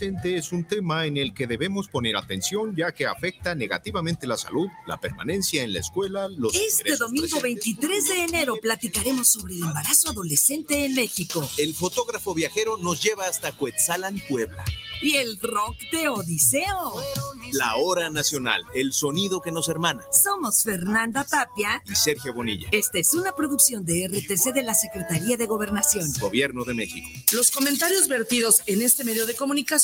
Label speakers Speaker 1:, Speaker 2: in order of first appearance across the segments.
Speaker 1: es un tema en el que debemos poner atención ya que afecta negativamente la salud, la permanencia en la escuela, los
Speaker 2: Este domingo 23 de enero platicaremos sobre el embarazo adolescente en México.
Speaker 3: El fotógrafo viajero nos lleva hasta Cuetzalan, Puebla.
Speaker 2: Y el rock de Odiseo.
Speaker 3: La hora nacional, el sonido que nos hermana.
Speaker 2: Somos Fernanda Tapia
Speaker 3: y Sergio Bonilla.
Speaker 2: Esta es una producción de RTC de la Secretaría de Gobernación.
Speaker 3: Gobierno de México.
Speaker 4: Los comentarios vertidos en este medio de comunicación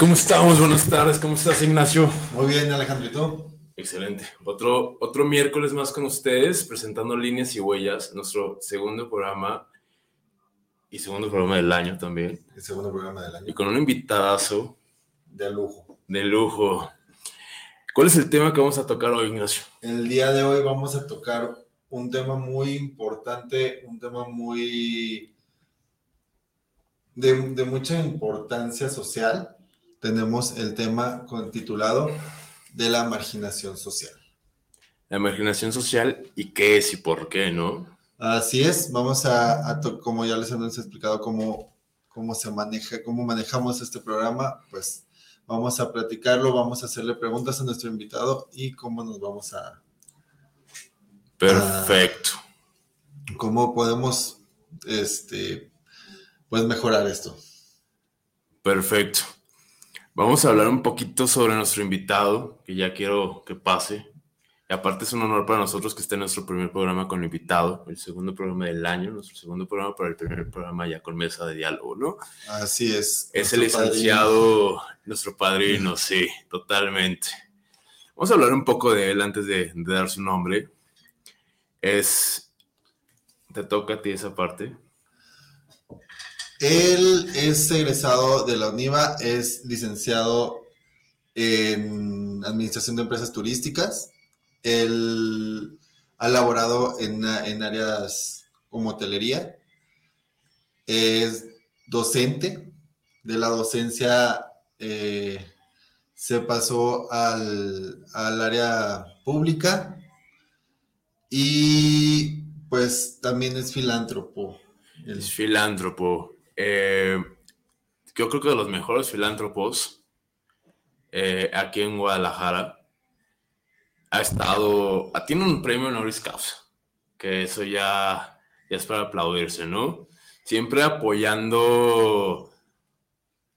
Speaker 5: ¿Cómo estamos? Buenas tardes. ¿Cómo estás, Ignacio?
Speaker 6: Muy bien, Alejandro. ¿Y tú?
Speaker 5: Excelente. Otro, otro miércoles más con ustedes, presentando líneas y huellas, nuestro segundo programa y segundo programa del año también.
Speaker 6: El segundo programa del año.
Speaker 5: Y con un invitadazo.
Speaker 6: De lujo.
Speaker 5: De lujo. ¿Cuál es el tema que vamos a tocar hoy, Ignacio?
Speaker 6: El día de hoy vamos a tocar un tema muy importante, un tema muy de, de mucha importancia social tenemos el tema titulado de la marginación social.
Speaker 5: La marginación social y qué es y por qué, ¿no?
Speaker 6: Así es, vamos a, como ya les hemos explicado cómo, cómo se maneja, cómo manejamos este programa, pues vamos a platicarlo, vamos a hacerle preguntas a nuestro invitado y cómo nos vamos a...
Speaker 5: Perfecto.
Speaker 6: cómo podemos, este, pues mejorar esto.
Speaker 5: Perfecto. Vamos a hablar un poquito sobre nuestro invitado, que ya quiero que pase. Y aparte es un honor para nosotros que esté en nuestro primer programa con invitado, el segundo programa del año, nuestro segundo programa para el primer programa ya con mesa de diálogo, ¿no?
Speaker 6: Así es.
Speaker 5: Es el licenciado, nuestro padrino, sí, totalmente. Vamos a hablar un poco de él antes de, de dar su nombre. Es, te toca a ti esa parte.
Speaker 6: Él es egresado de la UNIVA, es licenciado en Administración de Empresas Turísticas. Él ha laborado en, áreas como hotelería. Es docente. De la docencia eh, se pasó al, al área pública y pues también es filántropo.
Speaker 5: Es filántropo. Eh, yo creo que de los mejores filántropos eh, aquí en Guadalajara ha estado, ah, tiene un premio honoris causa, que eso ya, ya es para aplaudirse, ¿no? Siempre apoyando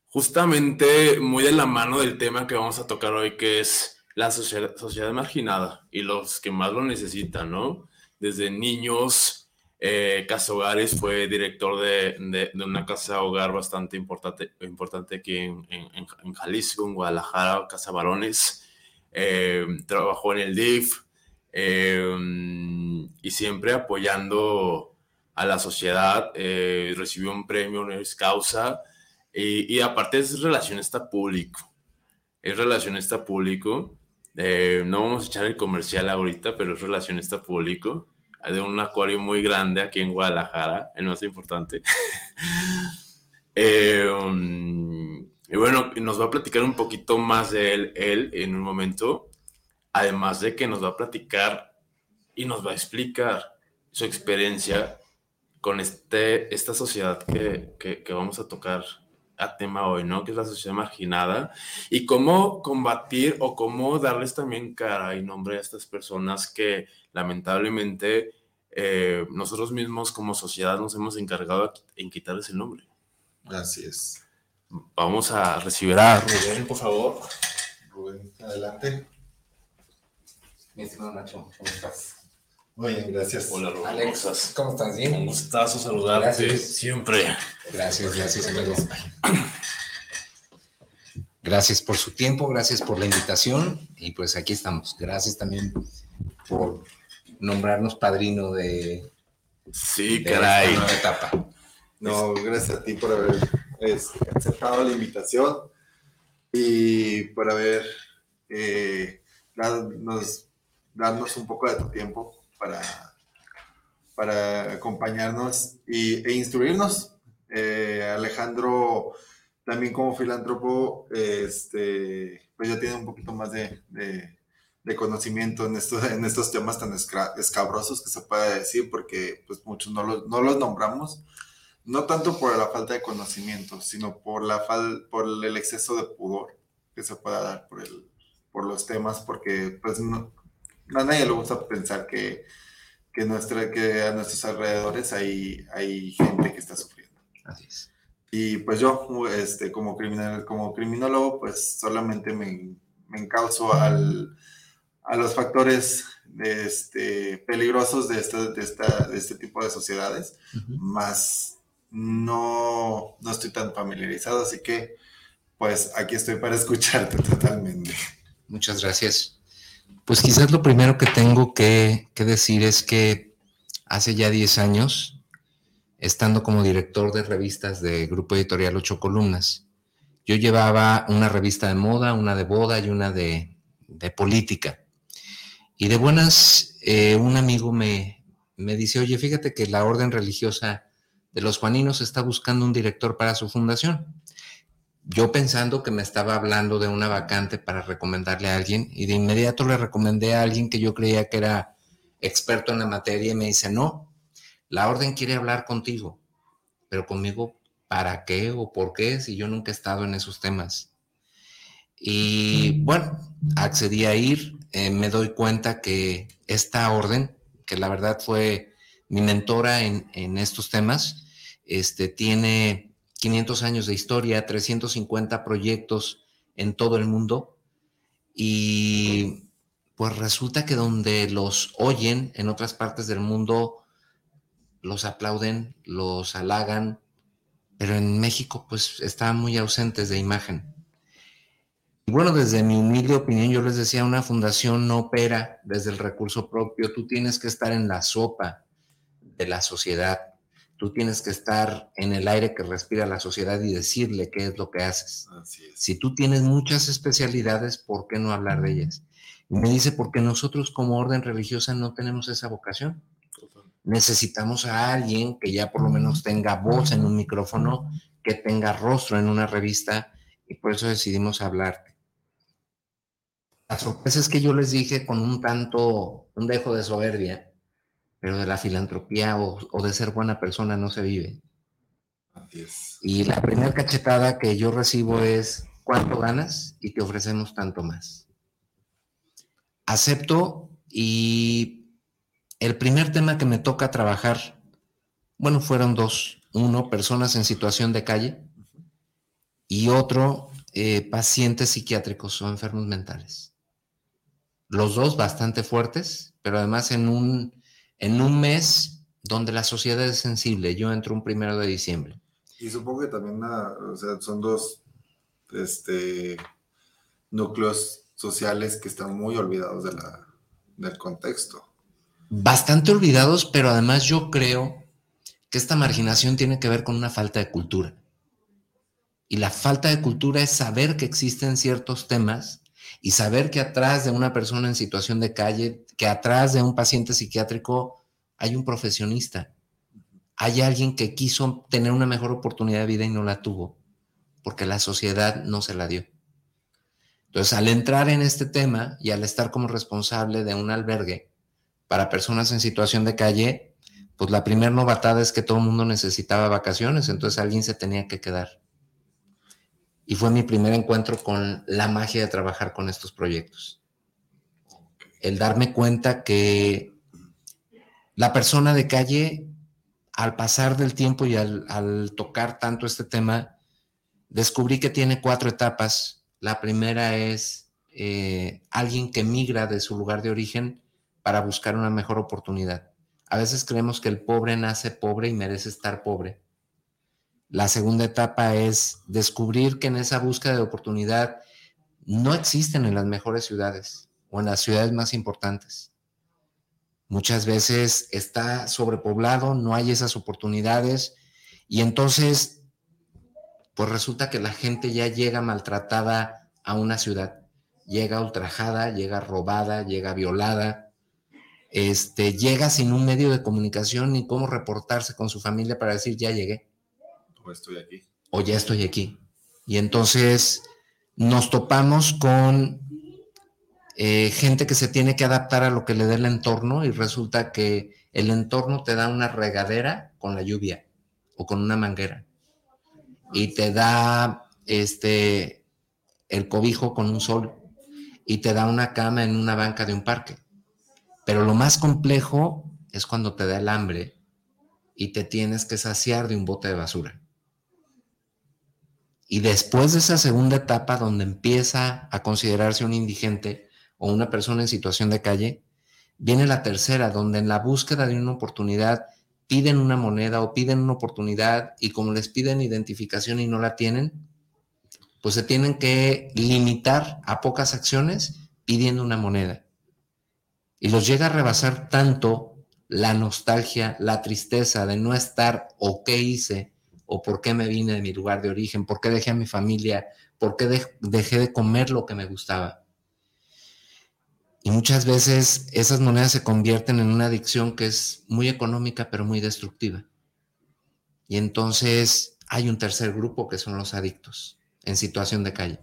Speaker 5: justamente muy de la mano del tema que vamos a tocar hoy, que es la sociedad, sociedad marginada y los que más lo necesitan, ¿no? Desde niños, Eh, casa Hogares fue director de, de, una casa hogar bastante importante, importante aquí en, en, en Jalisco, en Guadalajara, Casa Varones. Eh, trabajó en el DIF eh, y siempre apoyando a la sociedad. recibió un premio es Causa y, y, aparte es relacionista público. Es relacionista público. no vamos a echar el comercial ahorita, pero es relacionista público de un acuario muy grande aquí en Guadalajara, el más importante. Eh, um, y bueno, nos va a platicar un poquito más de él, él en un momento, además de que nos va a platicar y nos va a explicar su experiencia con este, esta sociedad que, que, que vamos a tocar a tema hoy, ¿no? Que es la sociedad marginada y cómo combatir o cómo darles también cara y nombre a estas personas que lamentablemente eh, nosotros mismos como sociedad nos hemos encargado en quitarles el nombre.
Speaker 6: Así es.
Speaker 5: Vamos a recibir a Rubén, por favor.
Speaker 6: Rubén, adelante.
Speaker 7: Mi estimado Nacho, ¿cómo estás?
Speaker 6: Muy bien, gracias.
Speaker 5: Hola, Rubén.
Speaker 7: Alex, ¿cómo estás? ¿Bien?
Speaker 5: Un gustazo saludarte
Speaker 7: Gracias.
Speaker 5: siempre.
Speaker 7: Gracias, gracias, amigo. Gracias por su tiempo, gracias por la invitación y pues aquí estamos. Gracias también por nombrarnos padrino de,
Speaker 5: Sí,
Speaker 7: de
Speaker 5: caray.
Speaker 7: esta nueva etapa.
Speaker 6: No, gracias a ti por haber aceptado la invitación y por haber eh, darnos, darnos un poco de tu tiempo para, para acompañarnos y, e instruirnos. Eh, Alejandro, también como filántropo, este, pues ya tiene un poquito más de, de- de conocimiento en, estos en estos temas tan escabrosos que se puede decir, porque pues muchos no los, no los nombramos no tanto por la falta de conocimiento, sino por, la fal por el exceso de pudor que se pueda dar por, el, por los temas, porque pues no, a nadie le gusta pensar que, que, nuestra, que a nuestros alrededores hay, hay gente que está sufriendo.
Speaker 7: Así es.
Speaker 6: Y pues yo, este, como, criminal, como criminólogo, pues solamente me, me encauso al, a los factores de este, peligrosos de, esta, de, esta, de este tipo de sociedades
Speaker 7: Ujú.
Speaker 6: más no, no estoy tan familiarizado, así que pues aquí estoy para escucharte totalmente.
Speaker 7: Muchas gracias. Pues quizás lo primero que tengo que, decir es que hace ya 10 años, estando como director de revistas de Grupo Editorial Ocho Columnas, yo llevaba una revista de moda, una de boda y una de, de política. Y de buenas, eh, un amigo me, me dice, oye, fíjate que la orden religiosa de los Juaninos está buscando un director para su fundación yo pensando que me estaba hablando de una vacante para recomendarle a alguien y de inmediato le recomendé a alguien que yo creía que era experto en la materia y me dice, no, la orden quiere hablar contigo, pero conmigo, ¿para qué o por qué si yo nunca he estado en esos temas? Y bueno, accedí a ir, eh, me doy cuenta que esta orden, que la verdad fue mi mentora en, en estos temas, este, tiene 500 años de historia, 350 proyectos en todo el mundo. Y pues resulta que donde los oyen en otras partes del mundo los aplauden, los halagan, pero en México pues están muy ausentes de imagen. Y bueno, desde mi humilde opinión yo les decía, una fundación no opera desde el recurso propio, tú tienes que estar en la sopa de la sociedad tú tienes que estar en el aire que respira la sociedad y decirle qué es lo que haces.
Speaker 6: Así es.
Speaker 7: Si tú tienes muchas especialidades, ¿por qué no hablar de ellas? Y me dice, porque nosotros como orden religiosa no tenemos esa vocación. Necesitamos a alguien que ya por lo menos tenga voz en un micrófono, que tenga rostro en una revista, y por eso decidimos hablarte. La sorpresa es que yo les dije con un tanto, un dejo de soberbia, pero de la filantropía o, o, de ser buena persona no se vive.
Speaker 6: Así es.
Speaker 7: Y la primera cachetada que yo recibo es, ¿cuánto ganas? Y te ofrecemos tanto más. Acepto y el primer tema que me toca trabajar, bueno, fueron dos. Uno, personas en situación de calle y otro, eh, pacientes psiquiátricos o enfermos mentales. Los dos bastante fuertes, pero además en un en un mes donde la sociedad es sensible. Yo entro un primero de diciembre.
Speaker 6: Y supongo que también o sea, son dos este, núcleos sociales que están muy olvidados de la, del contexto.
Speaker 7: Bastante olvidados, pero además yo creo que esta marginación tiene que ver con una falta de cultura. Y la falta de cultura es saber que existen ciertos temas y saber que atrás de una persona en situación de calle, que atrás de un paciente psiquiátrico hay un profesionista, hay alguien que quiso tener una mejor oportunidad de vida y no la tuvo, porque la sociedad no se la dio. Entonces, al entrar en este tema y al estar como responsable de un albergue para personas en situación de calle, pues la primera novatada es que todo el mundo necesitaba vacaciones, entonces alguien se tenía que quedar. Y fue mi primer encuentro con la magia de trabajar con estos proyectos. El darme cuenta que la persona de calle, al pasar del tiempo y al, tocar tanto este tema, descubrí que tiene cuatro etapas la primera es eh, alguien que migra de su lugar de origen para buscar una mejor oportunidad. A veces creemos que el pobre nace pobre y merece estar pobre. La segunda etapa es descubrir que en esa búsqueda de oportunidad no existen en las mejores ciudades o en las ciudades más importantes. Muchas veces está sobrepoblado, no hay esas oportunidades y entonces pues resulta que la gente ya llega maltratada a una ciudad, llega ultrajada, llega robada, llega violada, este, llega sin un medio de comunicación ni cómo reportarse con su familia para decir ya llegué.
Speaker 6: O estoy aquí.
Speaker 7: O ya estoy aquí. Y entonces nos topamos con eh, gente que se tiene que adaptar a lo que le dé el entorno y resulta que el entorno te da una regadera con la lluvia o con una manguera y te da este el cobijo con un sol y te da una cama en una banca de un parque. Pero lo más complejo es cuando te da el hambre y te tienes que saciar de un bote de basura. Y después de esa segunda etapa donde empieza a considerarse un indigente o una persona en situación de calle, viene la tercera, donde en la búsqueda de una oportunidad piden una moneda o piden una oportunidad y como les piden identificación y no la tienen, pues se tienen que limitar a pocas acciones pidiendo una moneda. Y los llega a rebasar tanto la nostalgia, la tristeza de no estar o qué hice o por qué me vine de mi lugar de origen, por qué dejé a mi familia, por qué dejé de comer lo que me gustaba y muchas veces esas monedas se convierten en una adicción que es muy económica, pero muy destructiva. Y entonces hay un tercer grupo que son los adictos en situación de calle.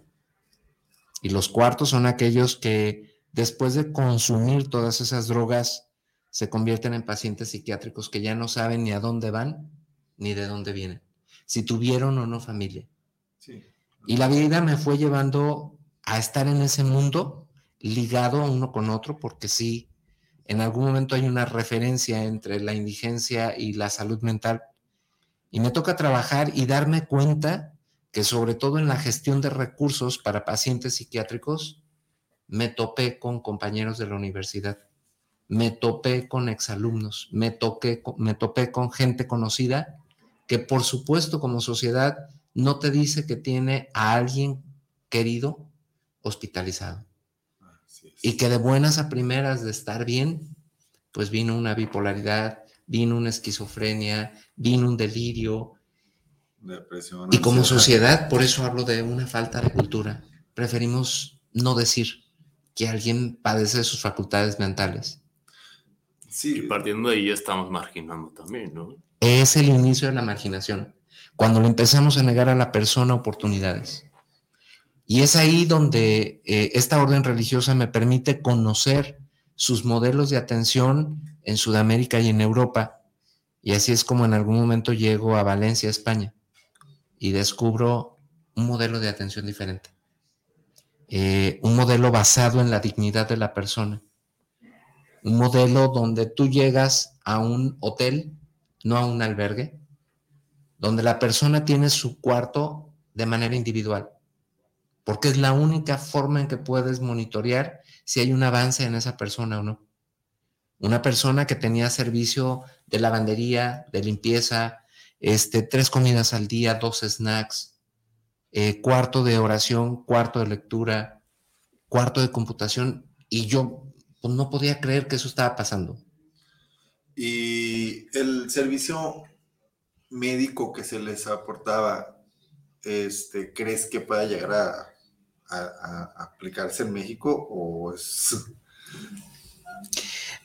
Speaker 7: Y los cuartos son aquellos que después de consumir todas esas drogas se convierten en pacientes psiquiátricos que ya no saben ni a dónde van ni de dónde vienen, si tuvieron o no familia. Y la vida me fue llevando a estar en ese mundo ligado uno con otro, porque sí, en algún momento hay una referencia entre la indigencia y la salud mental. Y me toca trabajar y darme cuenta que sobre todo en la gestión de recursos para pacientes psiquiátricos, me topé con compañeros de la universidad, me topé con exalumnos, me, toqué, me topé con gente conocida que por supuesto como sociedad no te dice que tiene a alguien querido hospitalizado y que de buenas a primeras de estar bien, pues vino una bipolaridad, vino una esquizofrenia, vino un delirio.
Speaker 6: Depresión,
Speaker 7: y como sociedad, por eso hablo de una falta de cultura. Preferimos no decir que alguien padece sus facultades mentales.
Speaker 5: Sí. Y partiendo de ahí ya estamos marginando también, ¿no?
Speaker 7: Es el inicio de la marginación, cuando le empezamos a negar a la persona oportunidades. Y es ahí donde eh, esta orden religiosa me permite conocer sus modelos de atención en Sudamérica y en Europa. Y así es como en algún momento llego a Valencia, España, y descubro un modelo de atención diferente. Eh, un modelo basado en la dignidad de la persona. Un modelo donde tú llegas a un hotel, no a un albergue, donde la persona tiene su cuarto de manera individual porque es la única forma en que puedes monitorear si hay un avance en esa persona o no. Una persona que tenía servicio de lavandería, de limpieza, este, tres comidas al día, dos snacks, eh, cuarto de oración, cuarto de lectura, cuarto de computación, y yo pues, no podía creer que eso estaba pasando.
Speaker 6: Y el servicio médico que se les aportaba, este, ¿crees que pueda llegar a, aplicarse en México o es...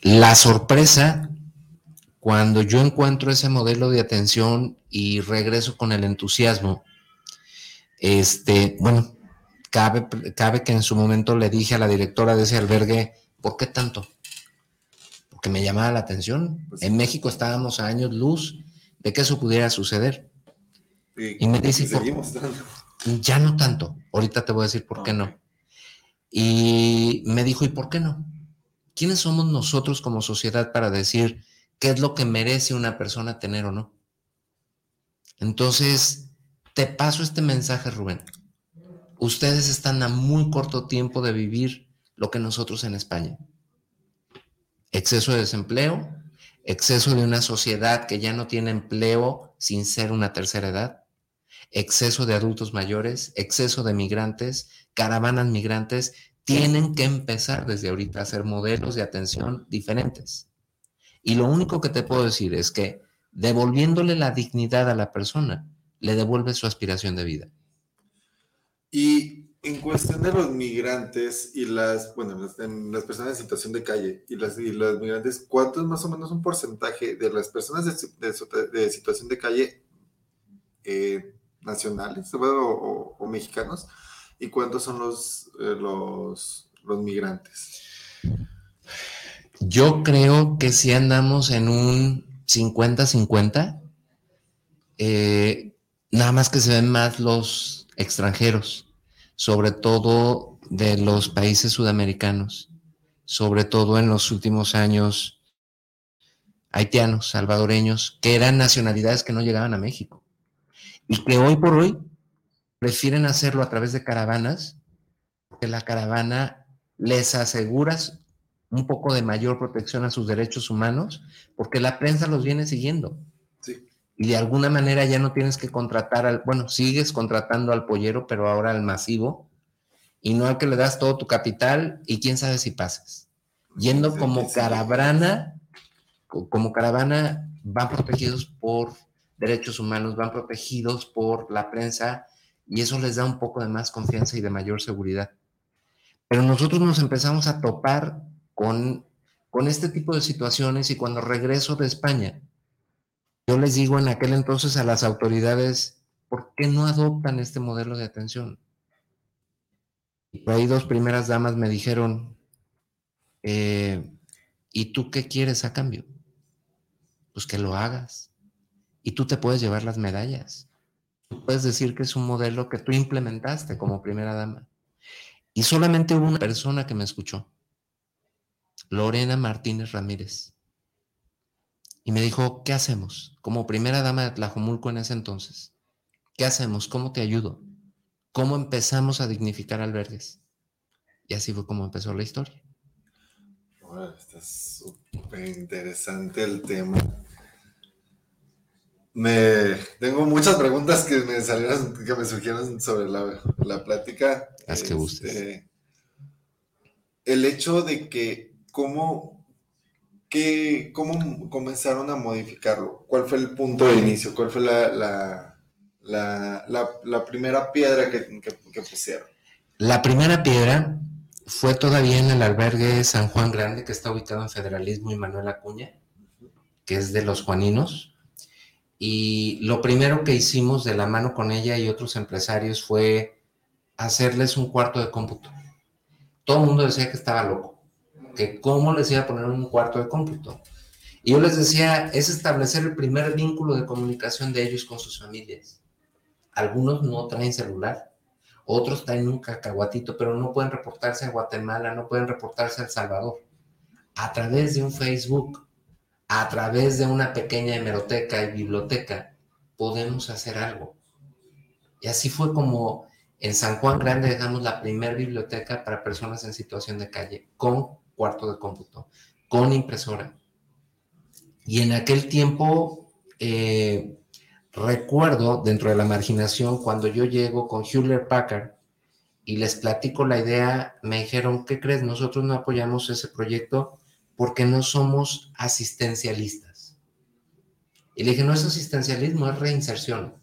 Speaker 7: La sorpresa cuando yo encuentro ese modelo de atención y regreso con el entusiasmo, este, bueno, cabe, cabe que en su momento le dije a la directora de ese albergue, ¿por qué tanto? Porque me llamaba la atención. Pues en México estábamos a años luz de que eso pudiera suceder. Y, me dice, ya no tanto. Ahorita te voy a decir por qué no. Y me dijo, ¿y por qué no? ¿Quiénes somos nosotros como sociedad para decir qué es lo que merece una persona tener o no? Entonces, te paso este mensaje, Rubén. Ustedes están a muy corto tiempo de vivir lo que nosotros en España. Exceso de desempleo, exceso de una sociedad que ya no tiene empleo sin ser una tercera edad, exceso de adultos mayores, exceso de migrantes, caravanas migrantes, tienen que empezar desde ahorita a hacer modelos de atención diferentes. Y lo único que te puedo decir es que devolviéndole la dignidad a la persona, le devuelve su aspiración de vida.
Speaker 6: Y en cuestión de los migrantes y las, bueno, las, personas en situación de calle y las, y los migrantes, ¿cuánto es más o menos un porcentaje de las personas de, situación de calle eh, nacionales o, mexicanos y cuántos son los, eh, los, los migrantes?
Speaker 7: Yo creo que si andamos en un 50-50, eh, nada más que se ven más los extranjeros, sobre todo de los países sudamericanos, sobre todo en los últimos años, haitianos, salvadoreños, que eran nacionalidades que no llegaban a México y que hoy por hoy prefieren hacerlo a través de caravanas, porque la caravana les asegura un poco de mayor protección a sus derechos humanos, porque la prensa los viene siguiendo. Y de alguna manera ya no tienes que contratar al, bueno, sigues contratando al pollero, pero ahora al masivo, y no al que le das todo tu capital y quién sabe si pasas. Yendo como caravana, como caravana, van protegidos por derechos humanos, van protegidos por la prensa y eso les da un poco de más confianza y de mayor seguridad. Pero nosotros nos empezamos a topar con, con este tipo de situaciones y cuando regreso de España, yo les digo en aquel entonces a las autoridades, ¿por qué no adoptan este modelo de atención? Y ahí dos primeras damas me dijeron, eh, ¿y tú qué quieres a cambio? Pues que lo hagas. Y tú te puedes llevar las medallas. Tú puedes decir que es un modelo que tú implementaste como primera dama. Y solamente hubo una persona que me escuchó. Lorena Martínez Ramírez. Y me dijo, ¿qué hacemos? Como primera dama de Tlajomulco en ese entonces. ¿Qué hacemos? ¿Cómo te ayudo? ¿Cómo empezamos a dignificar albergues? Y así fue como empezó la historia.
Speaker 6: está súper interesante el tema. Me tengo muchas preguntas que me salieron, que me surgieron sobre la, la plática.
Speaker 7: Haz que gustes. Este,
Speaker 6: el hecho de que cómo, qué, cómo comenzaron a modificarlo, cuál fue el punto de inicio, cuál fue la, la, primera piedra que, que, pusieron.
Speaker 7: La primera piedra fue todavía en el albergue San Juan Grande, que está ubicado en Federalismo y Manuel Acuña, que es de los Juaninos. Y lo primero que hicimos de la mano con ella y otros empresarios fue hacerles un cuarto de cómputo. Todo el mundo decía que estaba loco que cómo les iba a poner un cuarto de cómputo. Y yo les decía, es establecer el primer vínculo de comunicación de ellos con sus familias. Algunos no traen celular, otros traen un cacahuatito, pero no pueden reportarse a Guatemala, no pueden reportarse a El Salvador. A través de un Facebook, a través de una pequeña hemeroteca y biblioteca, podemos hacer algo. Y así fue como en San Juan Grande dejamos la primera biblioteca para personas en situación de calle, con cuarto de cómputo. con impresora. Y en aquel tiempo, eh, recuerdo dentro de la marginación, cuando yo llego con Hewlett Packard y les platico la idea, me dijeron, ¿qué crees? Nosotros no apoyamos ese proyecto porque no somos asistencialistas. Y le dije, no es asistencialismo, es reinserción.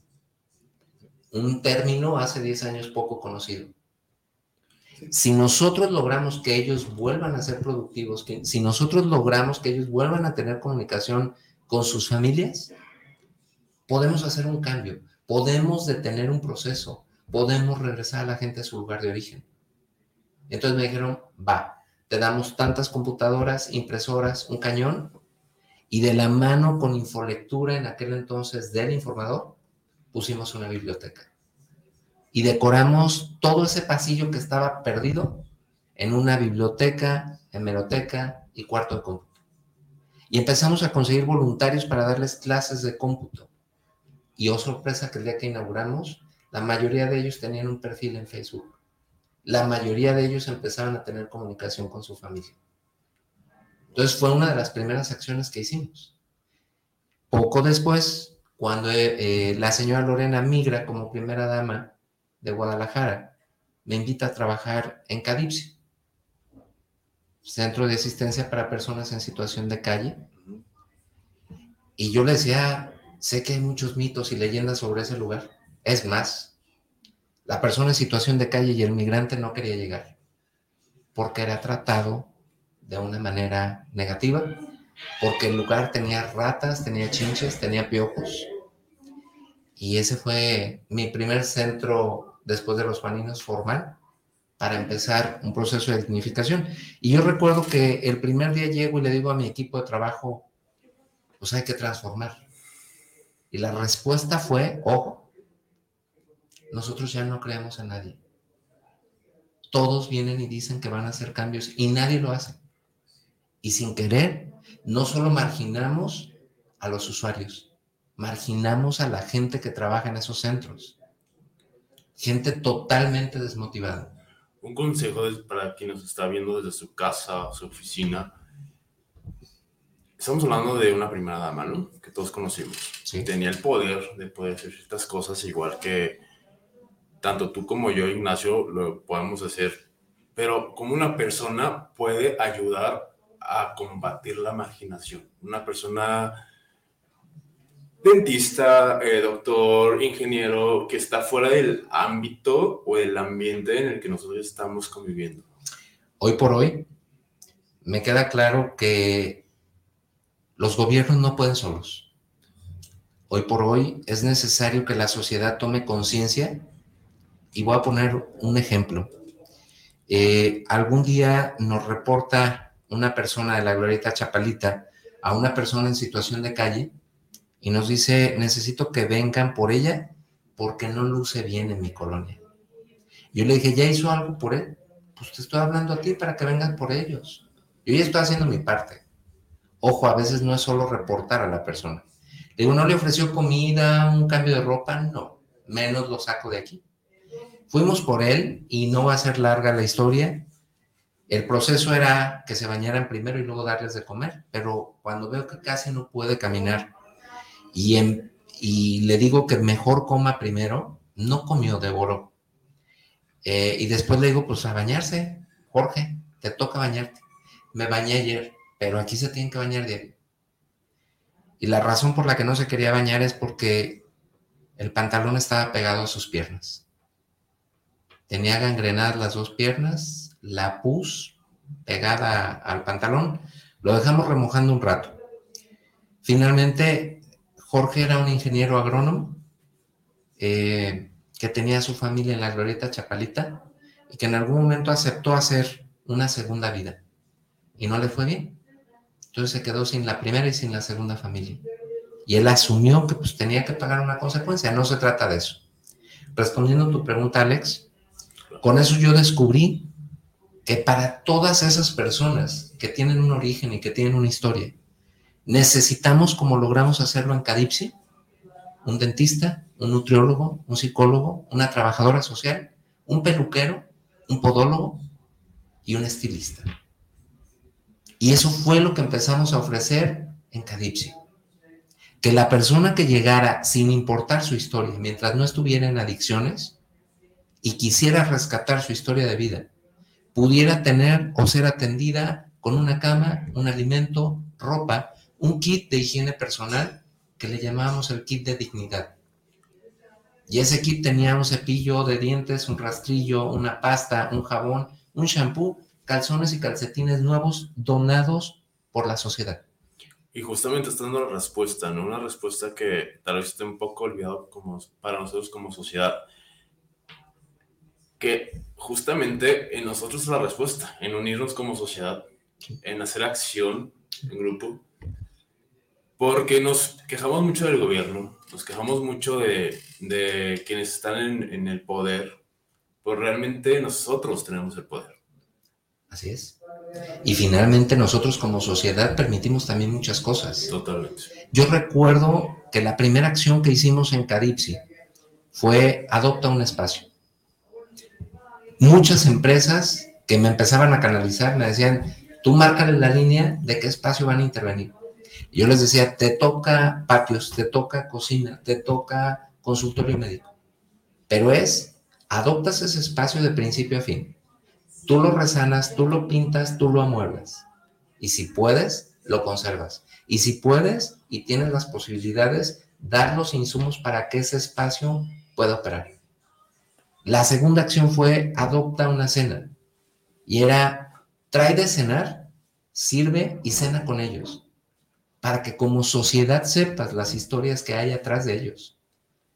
Speaker 7: Un término hace 10 años poco conocido. Si nosotros logramos que ellos vuelvan a ser productivos, que, si nosotros logramos que ellos vuelvan a tener comunicación con sus familias, podemos hacer un cambio, podemos detener un proceso, podemos regresar a la gente a su lugar de origen. Entonces me dijeron, va, te damos tantas computadoras, impresoras, un cañón, y de la mano con infolectura en aquel entonces del informador, pusimos una biblioteca y decoramos todo ese pasillo que estaba perdido en una biblioteca, hemeroteca y cuarto de cómputo. Y empezamos a conseguir voluntarios para darles clases de cómputo. Y oh sorpresa que el día que inauguramos, la mayoría de ellos tenían un perfil en Facebook. La mayoría de ellos empezaron a tener comunicación con su familia. Entonces fue una de las primeras acciones que hicimos. Poco después, cuando eh, la señora Lorena migra como primera dama de Guadalajara me invita a trabajar en Cadipsi, Centro de Asistencia para Personas en Situación de Calle. Y yo le decía, sé que hay muchos mitos y leyendas sobre ese lugar. Es más, la persona en situación de calle y el migrante no quería llegar porque era tratado de una manera negativa, porque el lugar tenía ratas, tenía chinches, tenía piojos. Y ese fue mi primer centro después de los Juaninos formal para empezar un proceso de dignificación. Y yo recuerdo que el primer día llego y le digo a mi equipo de trabajo, pues hay que transformar. Y la respuesta fue, ojo, nosotros ya no creemos en nadie. Todos vienen y dicen que van a hacer cambios y nadie lo hace. Y sin querer, no solo marginamos a los usuarios, marginamos a la gente que trabaja en esos centros gente totalmente desmotivada.
Speaker 5: Un consejo para quien nos está viendo desde su casa, su oficina. Estamos hablando de una primera dama, ¿no? Que todos conocimos.
Speaker 7: Sí.
Speaker 5: Tenía el poder de poder hacer ciertas cosas, igual que tanto tú como yo, Ignacio, lo podemos hacer. Pero como una persona puede ayudar a combatir la marginación. Una persona dentista, eh, doctor, ingeniero, que está fuera del ámbito o el ambiente en el que nosotros estamos conviviendo?
Speaker 7: Hoy por hoy, me queda claro que los gobiernos no pueden solos. Hoy por hoy es necesario que la sociedad tome conciencia y voy a poner un ejemplo. Eh, algún día nos reporta una persona de la Glorieta Chapalita a una persona en situación de calle y nos dice, necesito que vengan por ella porque no luce bien en mi colonia. Yo le dije, ¿ya hizo algo por él? Pues te estoy hablando a ti para que vengan por ellos. Yo ya estoy haciendo mi parte. Ojo, a veces no es solo reportar a la persona. Le digo, ¿no le ofreció comida, un cambio de ropa? No, menos lo saco de aquí. Fuimos por él y no va a ser larga la historia. El proceso era que se bañaran primero y luego darles de comer, pero cuando veo que casi no puede caminar y, le digo que mejor coma primero, no comió, devoró. Eh, y después le digo, pues a bañarse, Jorge, te toca bañarte. Me bañé ayer, pero aquí se tienen que bañar diario. Y la razón por la que no se quería bañar es porque el pantalón estaba pegado a sus piernas. Tenía gangrenadas las dos piernas, la pus pegada al pantalón. Lo dejamos remojando un rato. Finalmente Jorge era un ingeniero agrónomo eh, que tenía su familia en la Glorieta Chapalita y que en algún momento aceptó hacer una segunda vida y no le fue bien. Entonces se quedó sin la primera y sin la segunda familia. Y él asumió que pues, tenía que pagar una consecuencia. No se trata de eso. Respondiendo a tu pregunta, Alex, con eso yo descubrí que para todas esas personas que tienen un origen y que tienen una historia, Necesitamos, como logramos hacerlo en Cadipsi, un dentista, un nutriólogo, un psicólogo, una trabajadora social, un peluquero, un podólogo y un estilista. Y eso fue lo que empezamos a ofrecer en Cadipsi. Que la persona que llegara sin importar su historia, mientras no estuviera en adicciones y quisiera rescatar su historia de vida, pudiera tener o ser atendida con una cama, un alimento, ropa, un kit de higiene personal que le llamábamos el kit de dignidad. Y ese kit tenía un cepillo de dientes, un rastrillo, una pasta, un jabón, un shampoo, calzones y calcetines nuevos donados por la sociedad.
Speaker 5: Y justamente está dando la respuesta, ¿no? Una respuesta que tal vez esté un poco olvidado como, para nosotros como sociedad. Que justamente en nosotros es la respuesta, en unirnos como sociedad, en hacer acción en grupo, porque nos quejamos mucho del gobierno, nos quejamos mucho de, de quienes están en, en, el poder, pues realmente nosotros tenemos el poder.
Speaker 7: Así es. Y finalmente nosotros como sociedad permitimos también muchas cosas.
Speaker 5: Totalmente.
Speaker 7: Yo recuerdo que la primera acción que hicimos en Caripsi fue adopta un espacio. Muchas empresas que me empezaban a canalizar me decían, tú márcale la línea de qué espacio van a intervenir. Yo les decía, te toca patios, te toca cocina, te toca consultorio médico. Pero es, adoptas ese espacio de principio a fin. Tú lo resanas, tú lo pintas, tú lo amueblas. Y si puedes, lo conservas. Y si puedes y tienes las posibilidades, dar los insumos para que ese espacio pueda operar. La segunda acción fue adopta una cena. Y era, trae de cenar, sirve y cena con ellos. Para que como sociedad sepas las historias que hay atrás de ellos.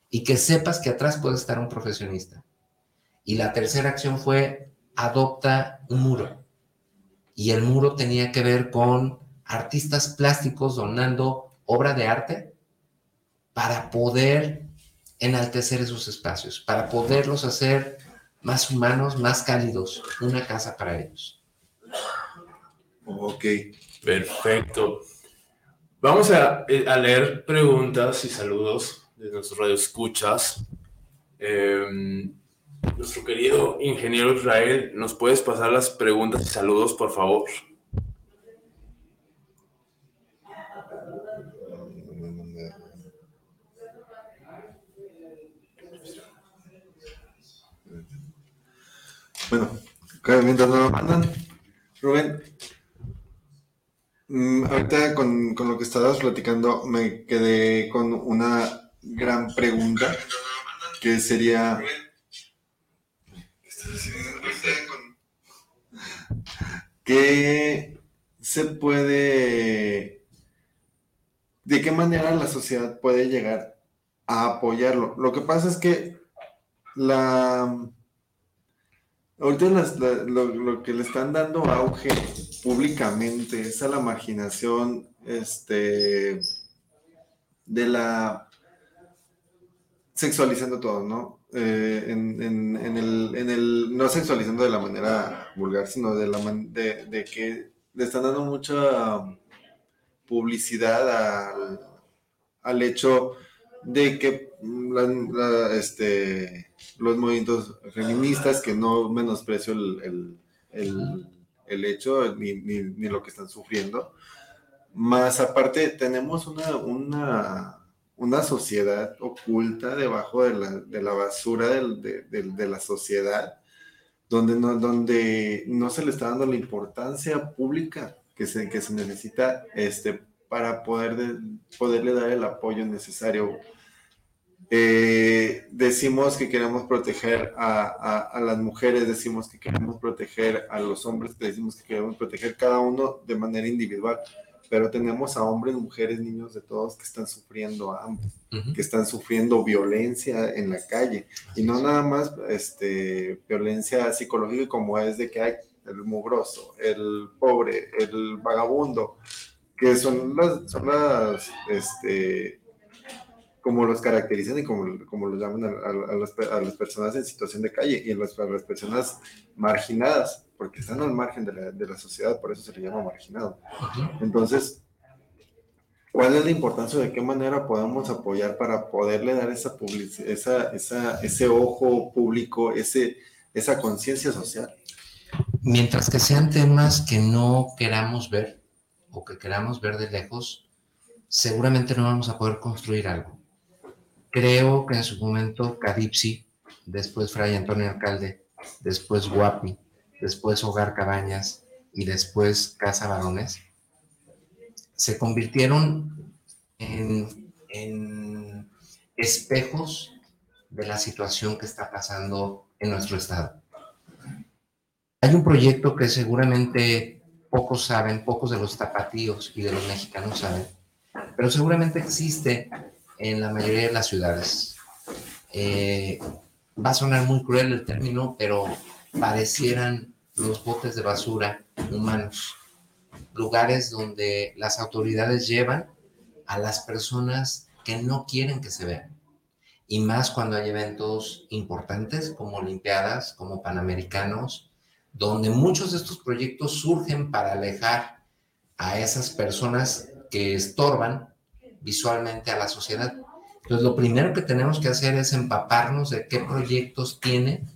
Speaker 7: Y que sepas que atrás puede estar un profesionista. Y la tercera acción fue adopta un muro. Y el muro tenía que ver con artistas plásticos donando obra de arte para poder enaltecer esos espacios, para poderlos hacer más humanos, más cálidos, una casa para ellos.
Speaker 6: Ok.
Speaker 5: Perfecto. Vamos a, a leer preguntas y saludos de nuestros radioescuchas. Eh, nuestro querido ingeniero Israel, ¿nos puedes pasar las preguntas y saludos, por favor?
Speaker 6: Bueno, mientras nos lo mandan, Rubén, mm, ahorita con, con lo que estabas platicando me quedé con una gran pregunta que sería... ¿Qué se puede, de qué manera la sociedad puede llegar a apoyarlo? Lo que pasa es que la, ahorita lo, que le están dando auge públicamente es a la marginación, este, de la sexualizando todo, ¿no? Eh, en, el, en, el, no sexualizando de la manera vulgar, sino de, la de, de, que le están dando mucha publicidad al, al hecho de que este, los movimientos feministas, que no menosprecio el, el, el hecho ni, ni, ni, lo que están sufriendo, más aparte tenemos una, una una sociedad oculta debajo de la, de la basura de, de, la sociedad, donde no, donde no se le está dando la importancia pública que se, que se necesita este, para poder poderle dar el apoyo necesario. Eh, decimos que queremos proteger a, a, a, las mujeres, decimos que queremos proteger a los hombres, decimos que queremos proteger cada uno de manera individual pero tenemos a hombres, mujeres, niños de todos que están sufriendo hambre, que están sufriendo violencia en la calle, y no nada más este, violencia psicológica como es de que hay el mugroso, el pobre, el vagabundo, que son las, son las este, como los caracterizan y como, como los llaman a, las, a, las, personas en situación de calle y a las, personas marginadas porque están al margen de la, de la sociedad, por eso se le llama marginado. Entonces, ¿cuál es la importancia de qué manera podemos apoyar para poderle dar esa, esa, esa ese ojo público, ese, esa conciencia social?
Speaker 7: mientras que sean temas que no queramos ver o que queramos ver de lejos, seguramente no vamos a poder construir algo. Creo que en su momento Cadipsi, después Fray Antonio Alcalde, después Guapi, después Hogar Cabañas y después Casa Barones, se convirtieron en, en espejos de la situación que está pasando en nuestro estado. Hay un proyecto que seguramente pocos saben, pocos de los tapatíos y de los mexicanos saben, pero seguramente existe en la mayoría de las ciudades. Eh, va a sonar muy cruel el término, pero parecieran los botes de basura humanos, lugares donde las autoridades llevan a las personas que no quieren que se vean. Y más cuando hay eventos importantes como Olimpiadas, como Panamericanos, donde muchos de estos proyectos surgen para alejar a esas personas que estorban visualmente a la sociedad. Entonces, lo primero que tenemos que hacer es empaparnos de qué proyectos tiene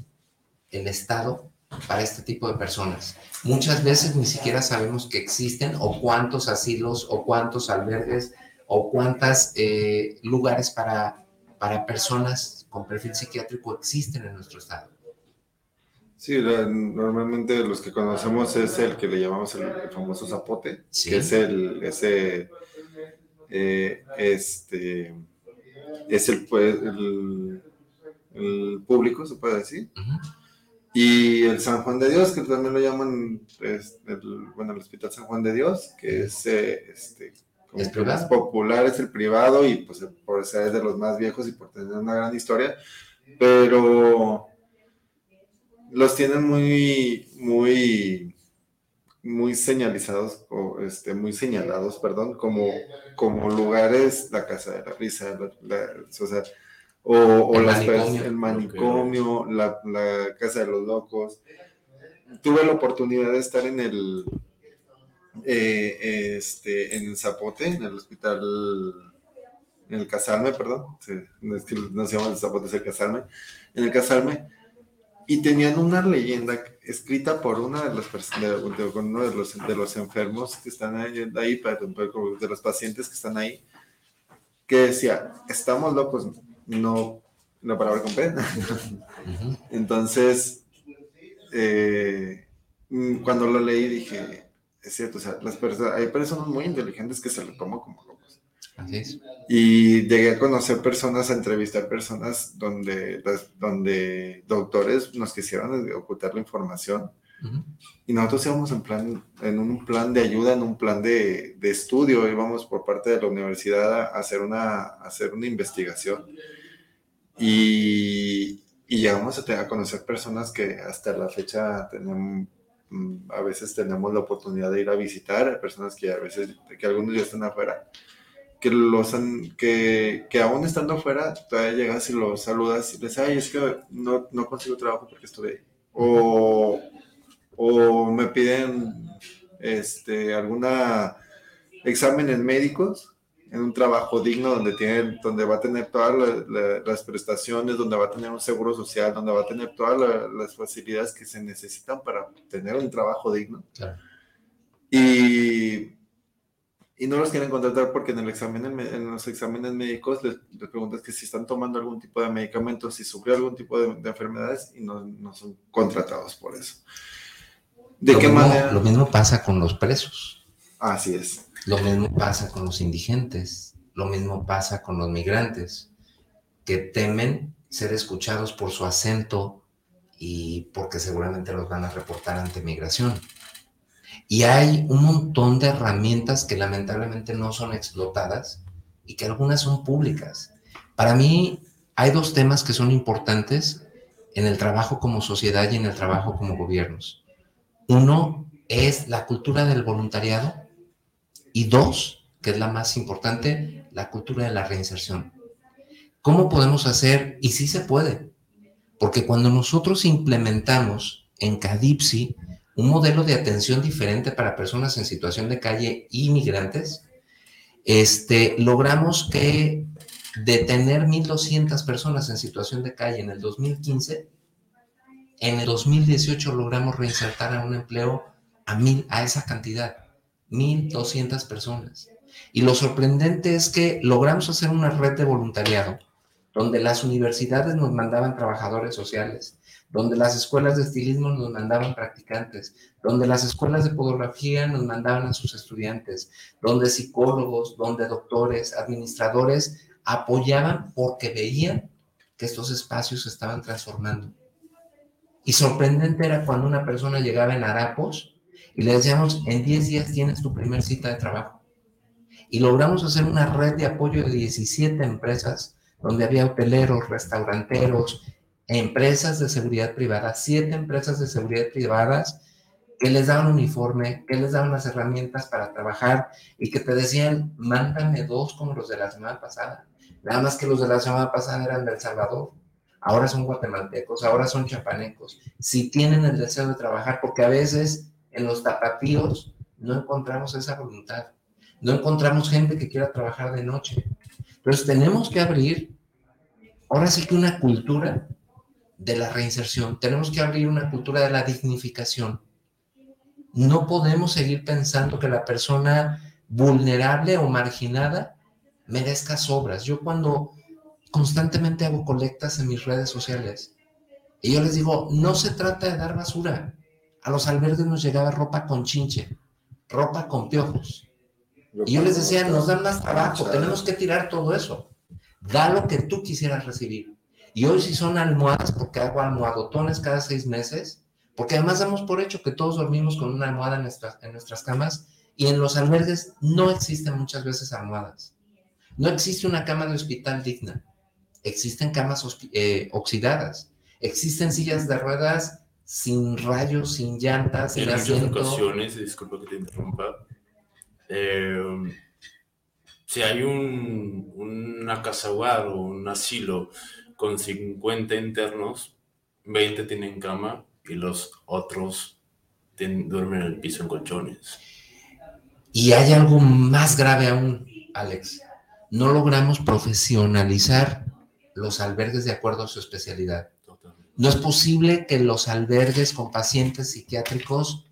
Speaker 7: el Estado para este tipo de personas. Muchas veces ni siquiera sabemos que existen o cuántos asilos o cuántos albergues o cuántos eh, lugares para, para personas con perfil psiquiátrico existen en nuestro Estado.
Speaker 6: Sí, normalmente los que conocemos es el que le llamamos el, famoso zapote, que es el, ese, eh, este, es el, pues, el, público, se puede decir. Y el San Juan de Dios, que también lo llaman, el, bueno, el Hospital San Juan de Dios, que es, eh, este, como ¿Es más popular, es el privado y pues por ser de los más viejos y por tener una gran historia, pero los tienen muy, muy, muy señalizados, o este, muy señalados, perdón, como, como lugares, la casa de la risa, o sea, o, el, manicomio. el manicomio, la, la, casa de los locos. Tuve la oportunidad de estar en el, eh, este, en Zapote, en el hospital, en el Casarme, perdón, no, es que no se llama el Zapote, es el Casarme, en el Casarme y tenían una leyenda escrita por una de las personas, de, uno de los, de los enfermos que están ahí, de los pacientes que están ahí, que decía, estamos locos, no, la palabra con pena. Entonces, eh, cuando lo leí dije, es cierto, o sea, las personas, hay personas muy inteligentes que se lo toman como y llegué a conocer personas, a entrevistar personas donde, donde doctores nos quisieron ocultar la información. Y nosotros íbamos en, plan, en un plan de ayuda, en un plan de, de estudio, íbamos por parte de la universidad a hacer una, a hacer una investigación. Y, y llegamos a, a, conocer personas que hasta la fecha tenemos, mm, a veces tenemos la oportunidad de ir a visitar, personas que a veces, que algunos ya están afuera que los que, que aún estando afuera, todavía llegas y los saludas y les ay, es que no, no consigo trabajo porque estuve O, o me piden este, alguna exámenes médicos en un trabajo digno donde, tiene, donde va a tener todas las prestaciones, donde va a tener un seguro social, donde va a tener todas las facilidades que se necesitan para tener un trabajo digno. Y y no los quieren contratar porque en, el examen, en los exámenes médicos les, preguntas que si están tomando algún tipo de medicamento, si sufrió algún tipo de, enfermedades y no, no, son contratados por eso.
Speaker 7: ¿De qué manera? Lo mismo pasa con los presos.
Speaker 6: Así es.
Speaker 7: Lo mismo pasa con los indigentes. Lo mismo pasa con los migrantes, que temen ser escuchados por su acento y porque seguramente los van a reportar ante migración. Y hay un montón de herramientas que lamentablemente no son explotadas y que algunas son públicas. Para mí hay dos temas que son importantes en el trabajo como sociedad y en el trabajo como gobiernos. Uno es la cultura del voluntariado y dos, que es la más importante, la cultura de la reinserción. ¿Cómo podemos hacer? Y sí se puede, porque cuando nosotros implementamos en CADIPSI un modelo de atención diferente para personas en situación de calle y migrantes, este, logramos que de tener 1.200 personas en situación de calle en el 2015, En el 2018 logramos reinsertar a un empleo a mil, a esa cantidad, 1.200 personas. Y lo sorprendente es que logramos hacer una red de voluntariado donde las universidades nos mandaban trabajadores sociales, donde las escuelas de estilismo nos mandaban practicantes, donde las escuelas de podografía nos mandaban a sus estudiantes, donde psicólogos, donde doctores, administradores apoyaban porque veían que estos espacios se estaban transformando. Y sorprendente era cuando una persona llegaba en harapos y le decíamos, en 10 días tienes tu primer cita de trabajo. Y logramos hacer una red de apoyo de 17 empresas, donde había hoteleros, restauranteros, empresas de seguridad privada, siete empresas de seguridad privadas que les daban uniforme, que les daban las herramientas para trabajar y que te decían, mándame dos como los de la semana pasada. Nada más que los de la semana pasada eran de El Salvador, ahora son guatemaltecos, ahora son chapanecos. Si tienen el deseo de trabajar, porque a veces en los tapatíos no encontramos esa voluntad, no encontramos gente que quiera trabajar de noche. Entonces tenemos que abrir, ahora sí que una cultura de la reinserción, tenemos que abrir una cultura de la dignificación. No podemos seguir pensando que la persona vulnerable o marginada merezca sobras. Yo cuando constantemente hago colectas en mis redes sociales, y yo les digo, no se trata de dar basura. A los albergues nos llegaba ropa con chinche, ropa con piojos. Y yo les decía, nos dan más trabajo, tenemos que tirar todo eso. Da lo que tú quisieras recibir. Y hoy si son almohadas, porque hago almohadotones cada seis meses, porque además damos por hecho que todos dormimos con una almohada en nuestras, en nuestras camas y en los albergues no existen muchas veces almohadas. No existe una cama de hospital digna. Existen camas eh, oxidadas. Existen sillas de ruedas sin rayos, sin llantas,
Speaker 5: sin En muchas ocasiones, disculpa que te interrumpa, eh, si hay un, una casa hogar o un asilo con 50 internos, 20 tienen cama y los otros duermen en el piso en colchones.
Speaker 7: Y hay algo más grave aún, Alex. No logramos profesionalizar los albergues de acuerdo a su especialidad. No es posible que los albergues con pacientes psiquiátricos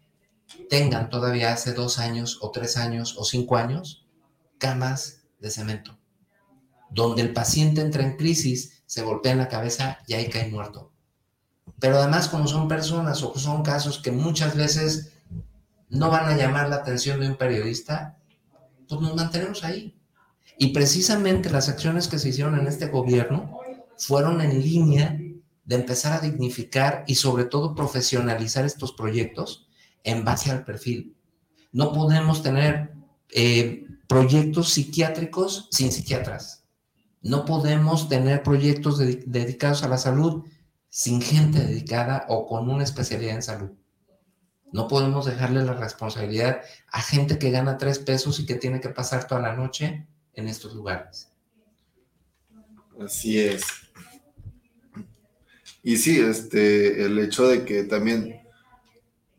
Speaker 7: tengan todavía hace dos años o tres años o cinco años camas de cemento, donde el paciente entra en crisis, se golpea la cabeza y ahí cae muerto. Pero además como son personas o son casos que muchas veces no van a llamar la atención de un periodista, pues nos mantenemos ahí. Y precisamente las acciones que se hicieron en este gobierno fueron en línea de empezar a dignificar y sobre todo profesionalizar estos proyectos en base al perfil. No podemos tener eh, proyectos psiquiátricos sin psiquiatras. No podemos tener proyectos dedicados a la salud sin gente dedicada o con una especialidad en salud. No podemos dejarle la responsabilidad a gente que gana tres pesos y que tiene que pasar toda la noche en estos lugares.
Speaker 6: Así es. Y sí, este, el hecho de que también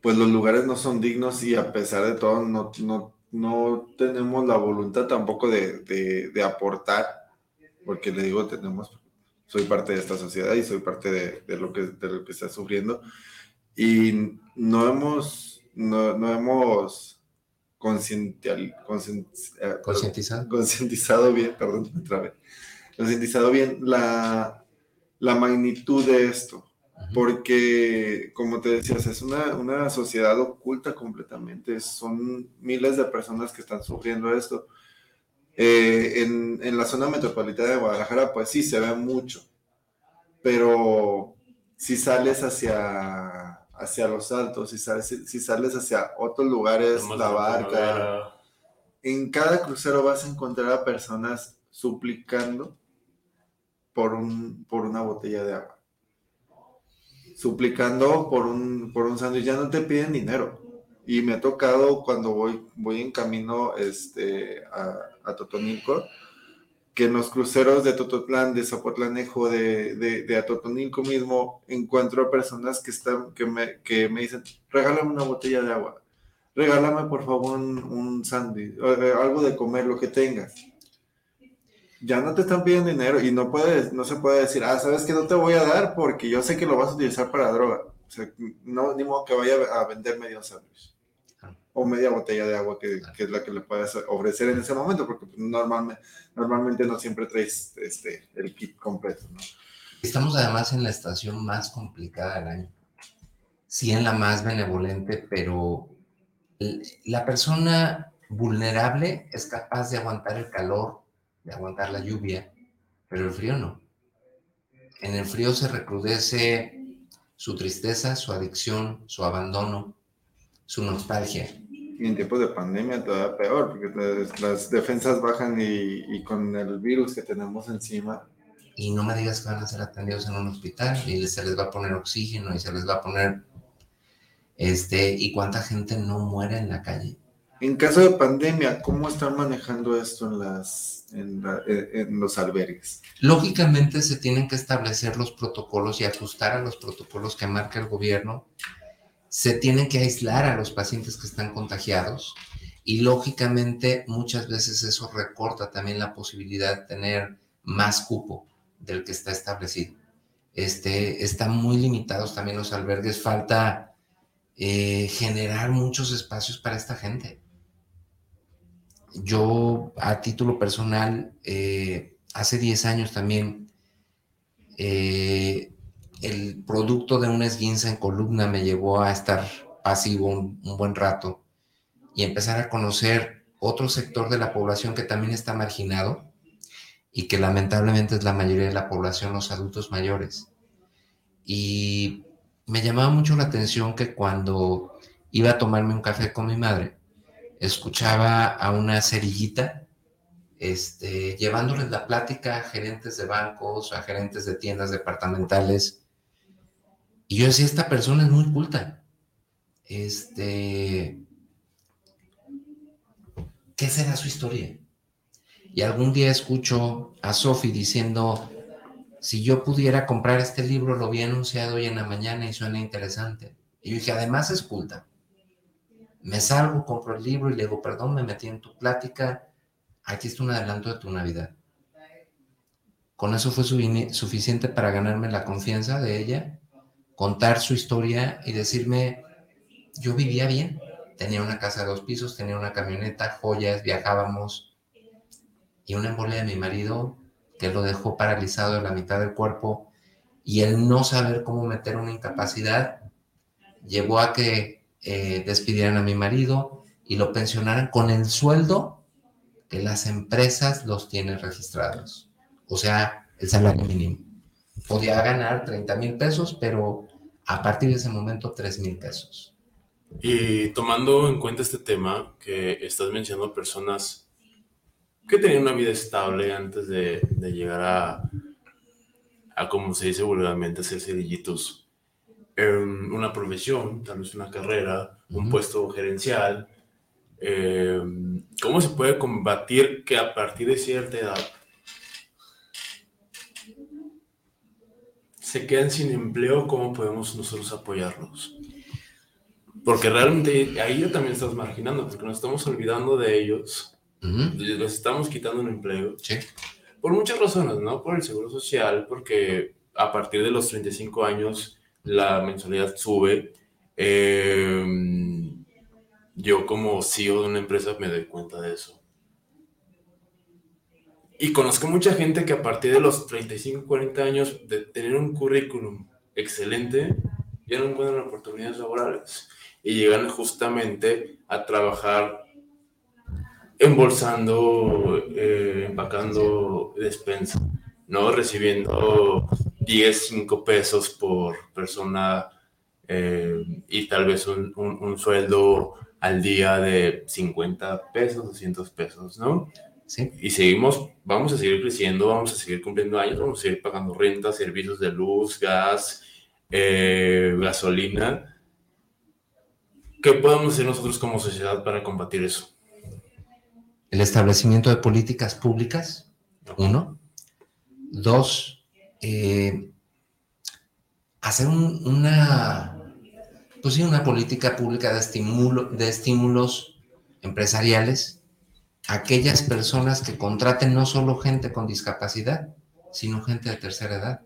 Speaker 6: pues los lugares no son dignos y a pesar de todo no, no, tenemos la voluntad tampoco de, aportar, porque le digo, tenemos, soy parte de esta sociedad y soy parte de, lo, que, de lo que está sufriendo y no hemos, no, hemos eh, concientizado. bien, perdón, otra concientizado bien la, la magnitud de esto porque, como te decías, es una, una, sociedad oculta completamente, son miles de personas que están sufriendo esto. Eh, en, en, la zona metropolitana de Guadalajara, pues sí, se ve mucho, pero si sales hacia, hacia los altos, si sales, si sales hacia otros lugares, la barca, en cada crucero vas a encontrar a personas suplicando por, un, por una botella de agua. Suplicando por un, por un sándwich, ya no te piden dinero. Y me ha tocado cuando voy, voy en camino este, a, a Totonilco, que en los cruceros de Tototlán, de Zapotlanejo, de, de, de Atotonilco mismo, encuentro a personas que, están, que, me, que me dicen, regálame una botella de agua, regálame por favor un, un sándwich, eh, algo de comer, lo que tengas ya no te están pidiendo dinero y no puedes, no se puede decir, ah, sabes que no te voy a dar porque yo sé que lo vas a utilizar para droga. O sea, no, ni modo que vaya a vender medio sándwich o media botella de agua que, que, es la que le puedes ofrecer en ese momento, porque pues, normalmente, normalmente no siempre traes este, el kit completo. ¿no?
Speaker 7: Estamos además en la estación más complicada del año. Sí, en la más benevolente, pero la persona vulnerable es capaz de aguantar el calor, de aguantar la lluvia, pero el frío no. En el frío se recrudece su tristeza, su adicción, su abandono, su nostalgia.
Speaker 6: Y en tiempos de pandemia todavía peor, porque las defensas bajan y, con el virus que tenemos encima.
Speaker 7: Y no me digas que van a ser atendidos en un hospital y se les va a poner oxígeno y se les va a poner, este, y cuánta gente no muere en la calle.
Speaker 6: En caso de pandemia, ¿cómo están manejando esto en, las, en, en, los albergues?
Speaker 7: Lógicamente se tienen que establecer los protocolos y ajustar a los protocolos que marca el gobierno. Se tienen que aislar a los pacientes que están contagiados y lógicamente muchas veces eso recorta también la posibilidad de tener más cupo del que está establecido. Este, están muy limitados también los albergues, falta eh, generar muchos espacios para esta gente yo a título personal, eh, hace 10 años también, eh, el producto de una esguinza en columna me llevó a estar pasivo un, buen rato y empezar a conocer otro sector de la población que también está marginado y que lamentablemente es la mayoría de la población, los adultos mayores. Y me llamaba mucho la atención que cuando iba a tomarme un café con mi madre, escuchaba a una cerillita este, llevándoles la plática a gerentes de bancos, a gerentes de tiendas departamentales. Y yo decía, esta persona es muy culta. Este, ¿qué será su historia? Y algún día escucho a Sophie diciendo, si yo pudiera comprar este libro, lo vi anunciado hoy en la mañana y suena interesante. Y yo dije, además es culta. Me salgo, compro el libro y le digo, perdón, me metí en tu plática, aquí está un adelanto de tu Navidad. Con eso fue suficiente para ganarme la confianza de ella, contar su historia y decirme, yo vivía bien, tenía una casa de dos pisos, tenía una camioneta, joyas, viajábamos, y una embolia de mi marido que lo dejó paralizado en la mitad del cuerpo, y el no saber cómo meter una incapacidad llevó a que eh, despidieran a mi marido y lo pensionaran con el sueldo que las empresas los tienen registrados. O sea, el salario mínimo. Podía ganar 30 mil pesos, pero a partir de ese momento 3 mil pesos.
Speaker 5: Y tomando en cuenta este tema, que estás mencionando personas que tenían una vida estable antes de, llegar a, a, como se dice vulgarmente, ser cerillitos una profesión, tal vez una carrera, un puesto gerencial. Em, ¿Cómo se puede combatir que a partir de cierta edad se queden sin empleo? ¿Cómo podemos nosotros apoyarlos? Porque realmente ahí ya también estamos marginando, porque nos estamos olvidando de ellos, les estamos quitando un empleo.
Speaker 7: Sí.
Speaker 5: Por muchas razones, ¿no? Por el seguro social, porque a partir de los 35 años la mensualidad sube. Em, yo como CEO de una empresa me doy cuenta de eso. Y conozco mucha gente que a partir de los 35, 40 años de tener un currículum excelente, ya no encuentran oportunidades laborales y llegan justamente a trabajar embolsando, eh, empacando despensa, ¿no? Recibiendo 10, 5 pesos por persona eh, y tal vez un, un, sueldo al día de 50 pesos, 200 pesos, ¿no?
Speaker 7: Sí.
Speaker 5: Y seguimos, vamos a seguir creciendo, vamos a seguir cumpliendo años, vamos a seguir pagando renta, servicios de luz, gas, eh, gasolina. ¿Qué podemos hacer nosotros como sociedad para combatir eso?
Speaker 7: El establecimiento de políticas públicas, uno. Dos, eh, hacer una, pues sí, una política pública de, estimulo, de estímulos empresariales aquellas personas que contraten no solo gente con discapacidad, sino gente de tercera edad.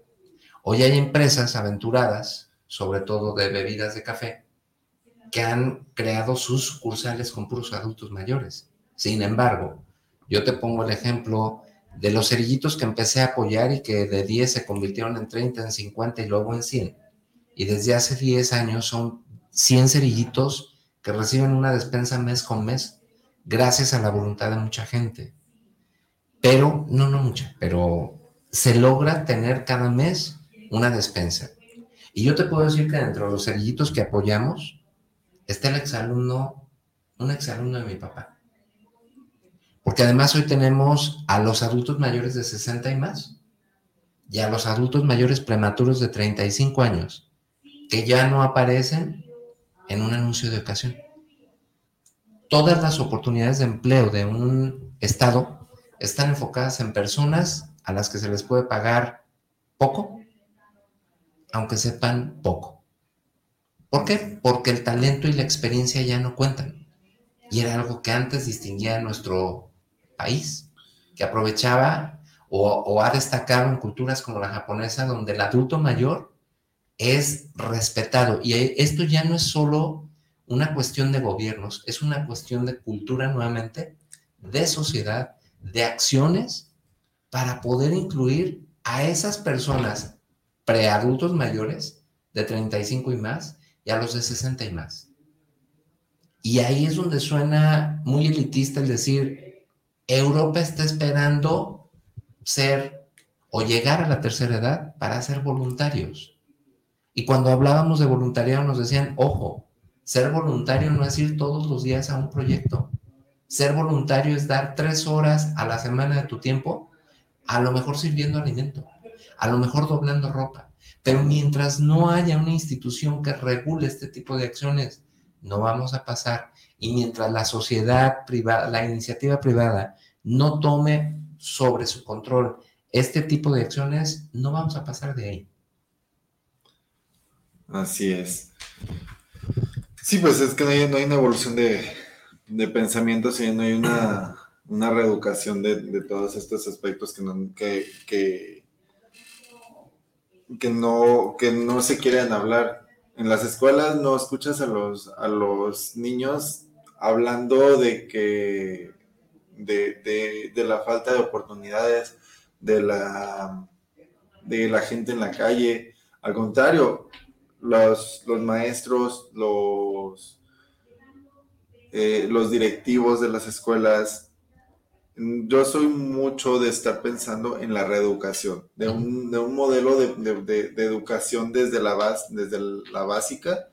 Speaker 7: Hoy hay empresas aventuradas sobre todo de bebidas de café, que han creado sus sucursales con puros adultos mayores. Sin embargo, yo te pongo el ejemplo de los cerillitos que empecé a apoyar y que de 10 se convirtieron en 30, en 50 y luego en 100. Y desde hace 10 años son 100 cerillitos que reciben una despensa mes con mes, gracias a la voluntad de mucha gente. Pero, no, no mucha, pero se logra tener cada mes una despensa. Y yo te puedo decir que dentro de los cerillitos que apoyamos está el exalumno, un exalumno de mi papá. Porque además hoy tenemos a los adultos mayores de 60 y más y a los adultos mayores prematuros de 35 años que ya no aparecen en un anuncio de ocasión. Todas las oportunidades de empleo de un estado están enfocadas en personas a las que se les puede pagar poco, aunque sepan poco. ¿Por qué? Porque el talento y la experiencia ya no cuentan. Y era algo que antes distinguía a nuestro país, que aprovechaba o, o ha destacado en culturas como la japonesa, donde el adulto mayor es respetado. Y esto ya no es solo una cuestión de gobiernos, es una cuestión de cultura nuevamente, de sociedad, de acciones para poder incluir a esas personas preadultos mayores de 35 y más y a los de 60 y más. Y ahí es donde suena muy elitista el decir, Europa está esperando ser o llegar a la tercera edad para ser voluntarios. Y cuando hablábamos de voluntariado nos decían, ojo, ser voluntario no es ir todos los días a un proyecto. Ser voluntario es dar tres horas a la semana de tu tiempo, a lo mejor sirviendo alimento, a lo mejor doblando ropa. Pero mientras no haya una institución que regule este tipo de acciones, no vamos a pasar. Y mientras la sociedad privada, la iniciativa privada, no tome sobre su control este tipo de acciones, no vamos a pasar de ahí.
Speaker 6: Así es. Sí, pues es que no hay, una evolución de, de pensamiento, si no hay una, reeducación de, todos estos aspectos que no, que, que, no, que no se quieren hablar. En las escuelas no escuchas a los, a los niños hablando de que de, de la falta de oportunidades, de la, de la gente en la calle. Al contrario, los, los maestros, los, eh, los directivos de las escuelas. Yo soy mucho de estar pensando en la reeducación, de un, de un modelo de, de, educación desde la, base, desde la básica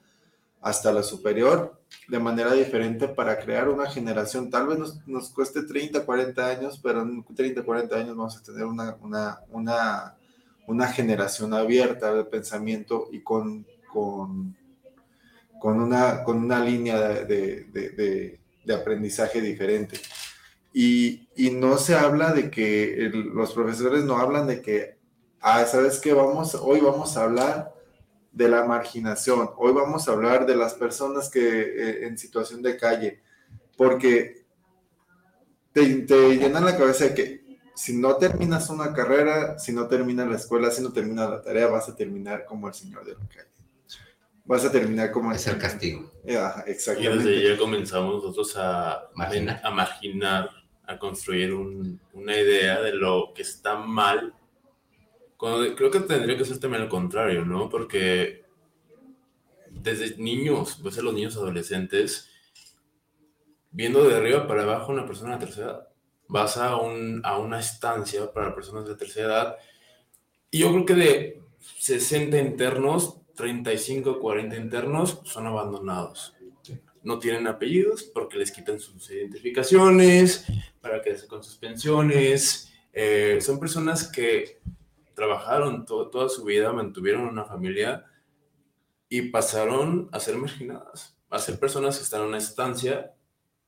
Speaker 6: hasta la superior, de manera diferente para crear una generación. Tal vez nos, nos, cueste 30, 40 años, pero en 30, 40 años vamos a tener una, una, una, una generación abierta de pensamiento y con con, con, una, con una línea de, aprendizaje diferente. Y, no se habla de que los profesores no hablan de que, ah, ¿sabes qué? Vamos, hoy vamos a hablar de la marginación, hoy vamos a hablar de las personas que eh, en situación de calle, porque te, te llenan la cabeza de que si no terminas una carrera, si no terminas la escuela, si no terminas la tarea, vas a terminar como el señor de la calle vas a terminar como...
Speaker 7: Es el castigo.
Speaker 6: exactamente.
Speaker 5: Y desde ya comenzamos nosotros a marginar, a, marginar, a construir una idea de lo que está mal. Cuando, creo que tendría que ser también al contrario, ¿no? Porque desde niños, a los niños adolescentes, viendo de arriba para abajo una persona de tercera edad. Vas a, un, a una estancia para personas de tercera edad. Y yo creo que de 60 internos, 35, 40 internos son abandonados. No tienen apellidos porque les quitan sus identificaciones, para quedarse con sus pensiones. Eh, son personas que trabajaron toda su vida, mantuvieron una familia y pasaron a ser marginadas, a ser personas que están en una estancia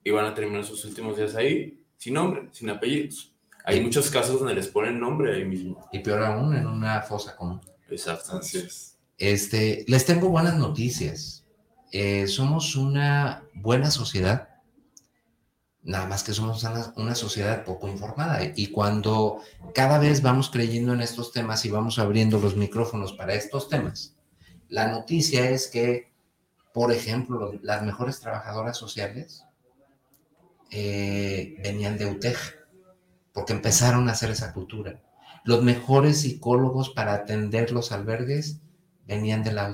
Speaker 5: y van a terminar sus últimos días ahí sin nombre, sin apellidos. Hay muchos casos donde les ponen nombre ahí mismo.
Speaker 7: Y peor aún, en una fosa común.
Speaker 5: Exacto.
Speaker 6: Así es.
Speaker 7: Este, les tengo buenas noticias. Eh, somos una buena sociedad, nada más que somos una, sociedad poco informada. Y cuando cada vez vamos creyendo en estos temas y vamos abriendo los micrófonos para estos temas, La noticia es que, por ejemplo, las mejores trabajadoras sociales eh, venían de UTEG, porque empezaron a hacer esa cultura. Los mejores psicólogos para atender los albergues venían de la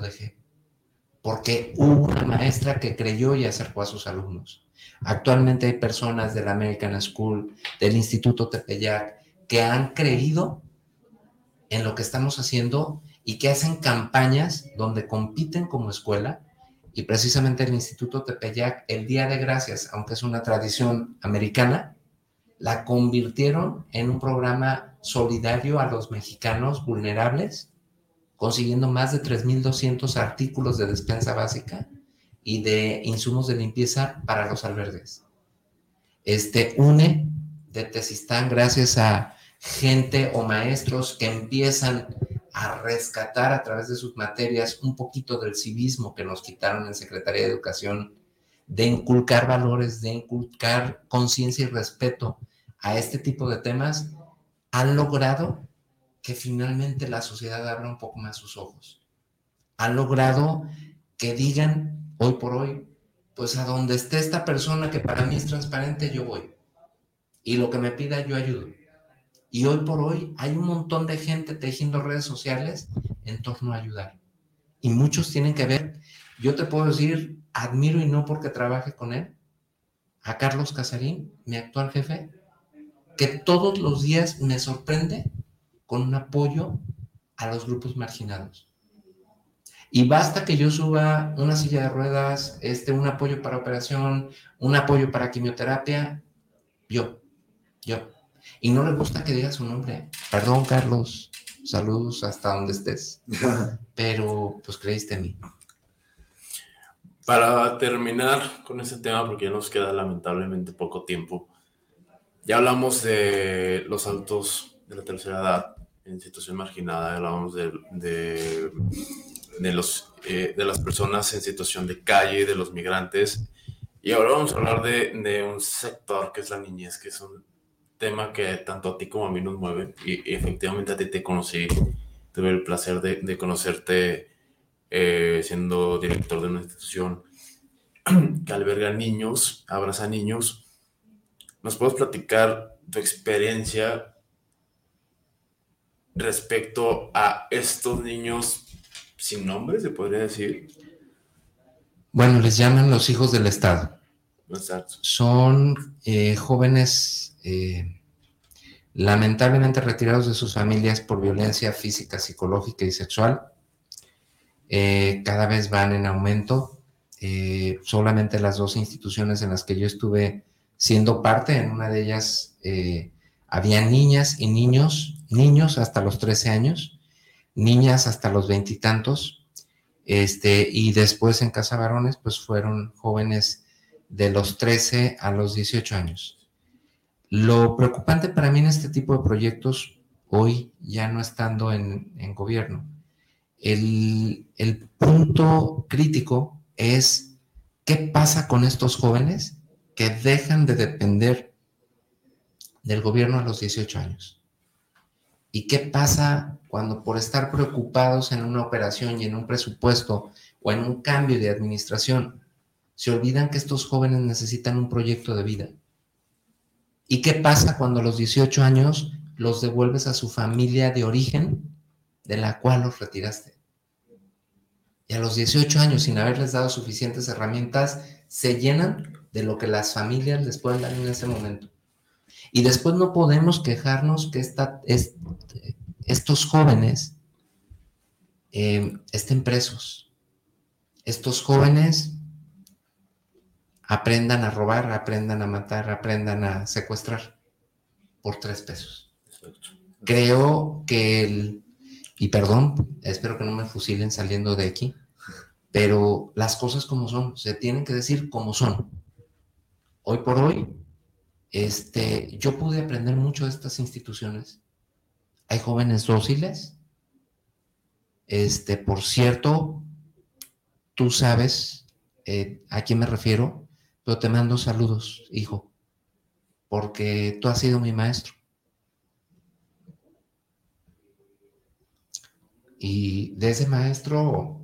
Speaker 7: porque hubo una maestra que creyó y acercó a sus alumnos. Actualmente hay personas de la American School, del Instituto Tepeyac, que han creído en lo que estamos haciendo y que hacen campañas donde compiten como escuela. Y precisamente el Instituto Tepeyac, el Día de Gracias, aunque es una tradición americana, la convirtieron en un programa solidario a los mexicanos vulnerables, consiguiendo más de 3.200 artículos de despensa básica y de insumos de limpieza para los albergues. Este UNE de Tesistán, gracias a gente o maestros que empiezan a rescatar a través de sus materias un poquito del civismo que nos quitaron en Secretaría de Educación, de inculcar valores, de inculcar conciencia y respeto a este tipo de temas, han logrado que finalmente la sociedad abra un poco más sus ojos. Han logrado que digan hoy por hoy, pues a donde esté esta persona que para mí es transparente, yo voy. Y lo que me pida, yo ayudo. Y hoy por hoy hay un montón de gente tejiendo redes sociales en torno a ayudar. Y muchos tienen que ver, yo te puedo decir, admiro y no porque trabaje con él, a Carlos Casarín, mi actual jefe, que todos los días me sorprende con un apoyo a los grupos marginados. Y basta que yo suba una silla de ruedas, este, un apoyo para operación, un apoyo para quimioterapia, yo, yo. Y no le gusta que diga su nombre. Perdón, Carlos. Saludos hasta donde estés. Pero pues creíste en mí.
Speaker 5: Para terminar con ese tema, porque ya nos queda lamentablemente poco tiempo, ya hablamos de los adultos de la tercera edad en situación marginada, hablamos de, de, de los, eh, de las personas en situación de calle, de los migrantes, y ahora vamos a hablar de, de un sector que es la niñez, que es un tema que tanto a ti como a mí nos mueve, y, efectivamente a ti te conocí, tuve el placer de, de conocerte eh, siendo director de una institución que alberga niños, abraza niños, ¿Nos puedes platicar tu experiencia respecto a estos niños sin nombre, se podría decir?
Speaker 7: Bueno, les llaman los hijos del Estado.
Speaker 5: Exacto.
Speaker 7: Son eh, jóvenes eh, lamentablemente retirados de sus familias por violencia física, psicológica y sexual. Eh, cada vez van en aumento. solamente las dos instituciones en las que yo estuve siendo parte, en una de ellas había niñas y niños, niños hasta los 13 años, niñas hasta los veintitantos, este, y después en Casa Varones, pues fueron jóvenes de los 13 a los 18 años. Lo preocupante para mí en este tipo de proyectos, hoy ya no estando en, en gobierno, el, el punto crítico es qué pasa con estos jóvenes que dejan de depender del gobierno a los 18 años. ¿Y qué pasa cuando por estar preocupados en una operación y en un presupuesto o en un cambio de administración, se olvidan que estos jóvenes necesitan un proyecto de vida? ¿Y qué pasa cuando a los 18 años los devuelves a su familia de origen de la cual los retiraste? Y a los 18 años, sin haberles dado suficientes herramientas, se llenan de lo que las familias les pueden dar en ese momento. Y después no podemos quejarnos que esta, estos jóvenes eh, estén presos. Estos jóvenes aprendan a robar, aprendan a matar, aprendan a secuestrar por tres pesos. Creo que el, y perdón, espero que no me fusilen saliendo de aquí, pero las cosas como son, se tienen que decir como son hoy por hoy, este, yo pude aprender mucho de estas instituciones. Hay jóvenes dóciles. Este, por cierto, tú sabes eh, a quién me refiero, pero te mando saludos, hijo, porque tú has sido mi maestro. Y de ese maestro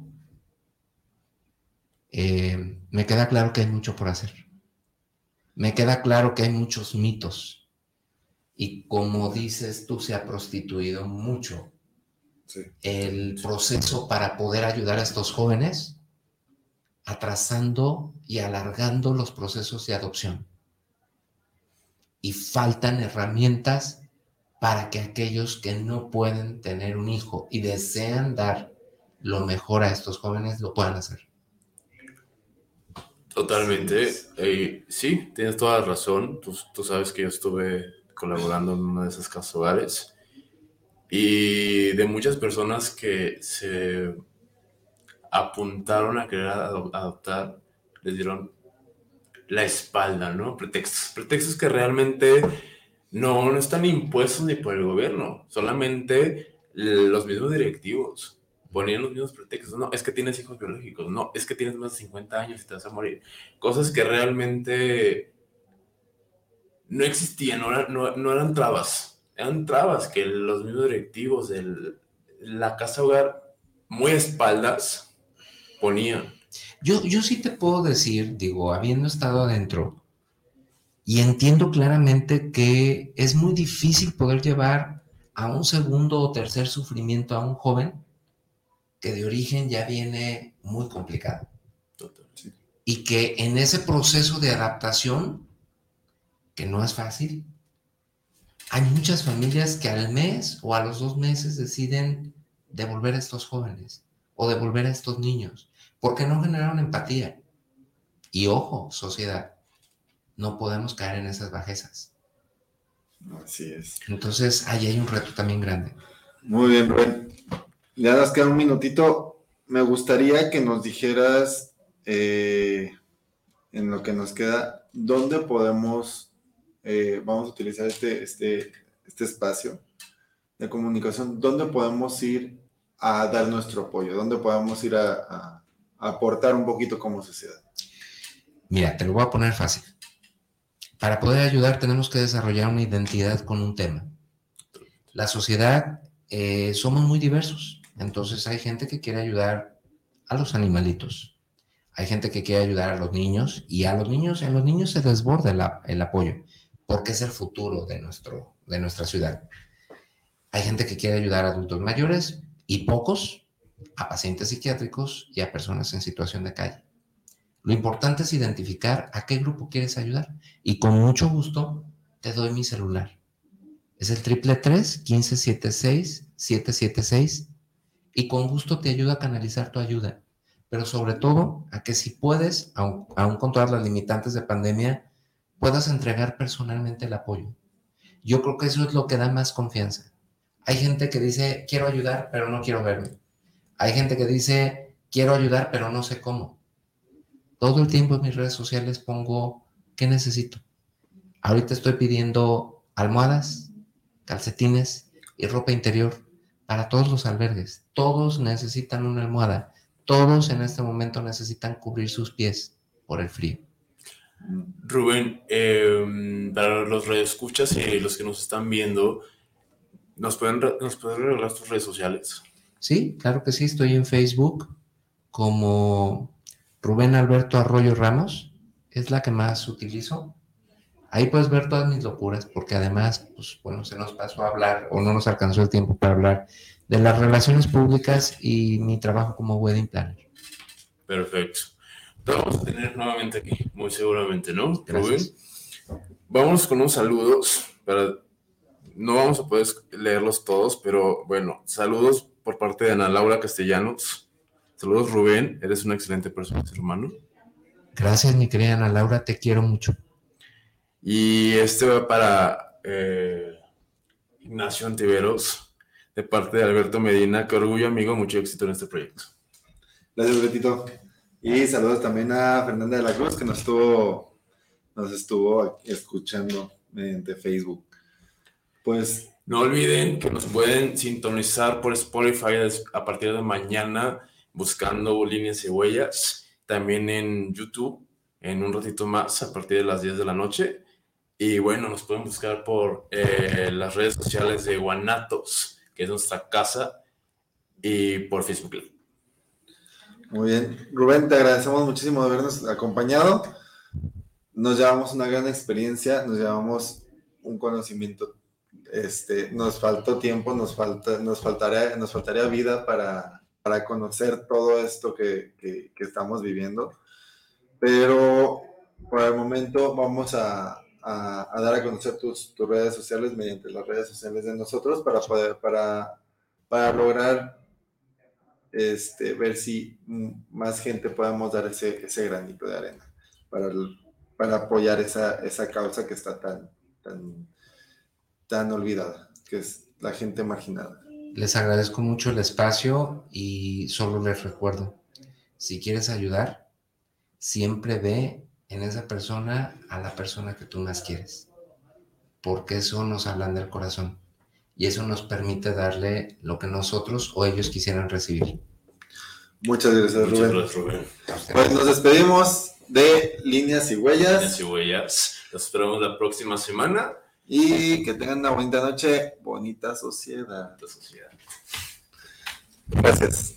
Speaker 7: eh, me queda claro que hay mucho por hacer. Me queda claro que hay muchos mitos. Y como dices, tú se ha prostituido mucho el proceso para poder ayudar a estos jóvenes, atrasando y alargando los procesos de adopción. Y faltan herramientas para que aquellos que no pueden tener un hijo y desean dar lo mejor a estos jóvenes lo puedan hacer.
Speaker 5: Totalmente. sí, tienes toda la razón. Tú, tú, sabes que yo estuve colaborando en una de esas casas hogares y de muchas personas que se apuntaron a querer adoptar, les dieron la espalda, ¿no? Pretextos. Pretextos que realmente no, no están impuestos ni por el gobierno, solamente los mismos directivos ponían los mismos pretextos. No, es que tienes hijos biológicos, no, es que tienes más de 50 años y te vas a morir. Cosas que realmente no existían, no, no eran trabas, eran trabas que los mismos directivos de la casa hogar, muy espaldas, ponían.
Speaker 7: Yo, yo sí te puedo decir, digo, habiendo estado adentro, y entiendo claramente que es muy difícil poder llevar a un segundo o tercer sufrimiento a un joven que de origen ya viene muy complicado. Y que en ese proceso de adaptación, que no es fácil, hay muchas familias que al mes o a los dos meses deciden devolver a estos jóvenes o devolver a estos niños, porque no generaron empatía. Y ojo, sociedad, no podemos caer en esas bajezas.
Speaker 6: Así es.
Speaker 7: Entonces, ahí hay un reto también grande.
Speaker 6: Muy bien, Rubén. Ya nos queda un minutito. Me gustaría que nos dijeras, eh, en lo que nos queda, dónde podemos, eh, vamos a utilizar este, este, este espacio de comunicación, dónde podemos ir a dar nuestro apoyo, dónde podemos ir a aportar un poquito como sociedad.
Speaker 7: Mira, te lo voy a poner fácil. Para poder ayudar tenemos que desarrollar una identidad con un tema. La sociedad eh, somos muy diversos, entonces hay gente que quiere ayudar a los animalitos, hay gente que quiere ayudar a los niños y a los niños, en los niños se desborda el, apoyo porque es el futuro de, nuestro, de nuestra ciudad. Hay gente que quiere ayudar a adultos mayores y pocos a pacientes psiquiátricos y a personas en situación de calle. Lo importante es identificar a qué grupo quieres ayudar y con mucho gusto te doy mi celular. Es el triple 1576 776 y con gusto te ayuda a canalizar tu ayuda. Pero sobre todo a que si puedes, aún, aún con todas las limitantes de pandemia, puedas entregar personalmente el apoyo. Yo creo que eso es lo que da más confianza. Hay gente que dice, quiero ayudar, pero no quiero verme. Hay gente que dice, quiero ayudar, pero no sé cómo. Todo el tiempo en mis redes sociales pongo, ¿qué necesito? Ahorita estoy pidiendo almohadas, calcetines y ropa interior para todos los albergues. Todos necesitan una almohada. Todos en este momento necesitan cubrir sus pies por el frío.
Speaker 5: Rubén, em, para los escuchas y los que nos están viendo, ¿nos pueden, ¿nos pueden regalar tus redes sociales?
Speaker 7: Sí, claro que sí. Estoy en Facebook como Rubén Alberto Arroyo Ramos es la que más utilizo. Ahí puedes ver todas mis locuras, porque además, pues bueno, se nos pasó a hablar o no nos alcanzó el tiempo para hablar de las relaciones públicas y mi trabajo como wedding planner.
Speaker 5: Perfecto. Te vamos a tener nuevamente aquí, muy seguramente, ¿no? Rubén. Vamos con unos saludos para no vamos a poder leerlos todos, pero bueno, saludos por parte de Ana Laura Castellanos, Saludos, Rubén. Eres una excelente persona, ser humano.
Speaker 7: Gracias, mi querida Ana Laura. Te quiero mucho.
Speaker 5: Y este va para eh, Ignacio Antiveros, de parte de Alberto Medina. Qué orgullo, amigo. Mucho éxito en este proyecto.
Speaker 6: Gracias, Betito. Y saludos también a Fernanda de la Cruz, que nos estuvo, nos estuvo escuchando mediante Facebook. Pues.
Speaker 5: No olviden que nos pueden sintonizar por Spotify a partir de mañana buscando líneas y huellas, también en YouTube, en un ratito más a partir de las 10 de la noche. Y bueno, nos pueden buscar por eh, las redes sociales de Guanatos, que es nuestra casa, y por Facebook
Speaker 6: Muy bien. Rubén, te agradecemos muchísimo de habernos acompañado. Nos llevamos una gran experiencia, nos llevamos un conocimiento. Este, nos faltó tiempo, nos, falta, nos, faltaría, nos faltaría vida para, para conocer todo esto que, que, que estamos viviendo. Pero por el momento vamos a, a, a dar a conocer tus, tus, redes sociales mediante las redes sociales de nosotros para poder, para, para lograr este, ver si más gente podemos dar ese, ese granito de arena para, para apoyar esa, esa causa que está tan, tan, tan olvidada, que es la gente marginada.
Speaker 7: Les agradezco mucho el espacio y solo les recuerdo, si quieres ayudar, siempre ve en esa persona a la persona que tú más quieres, porque eso nos hablan del corazón y eso nos permite darle lo que nosotros o ellos quisieran recibir.
Speaker 6: Muchas gracias, Muchas Rubén. Gracias, Rubén. Pues nos despedimos de Líneas y Huellas.
Speaker 5: Líneas y Huellas. Nos esperamos la próxima semana.
Speaker 6: Y que tengan una bonita noche, bonita sociedad.
Speaker 5: Bonita sociedad.
Speaker 6: Gracias.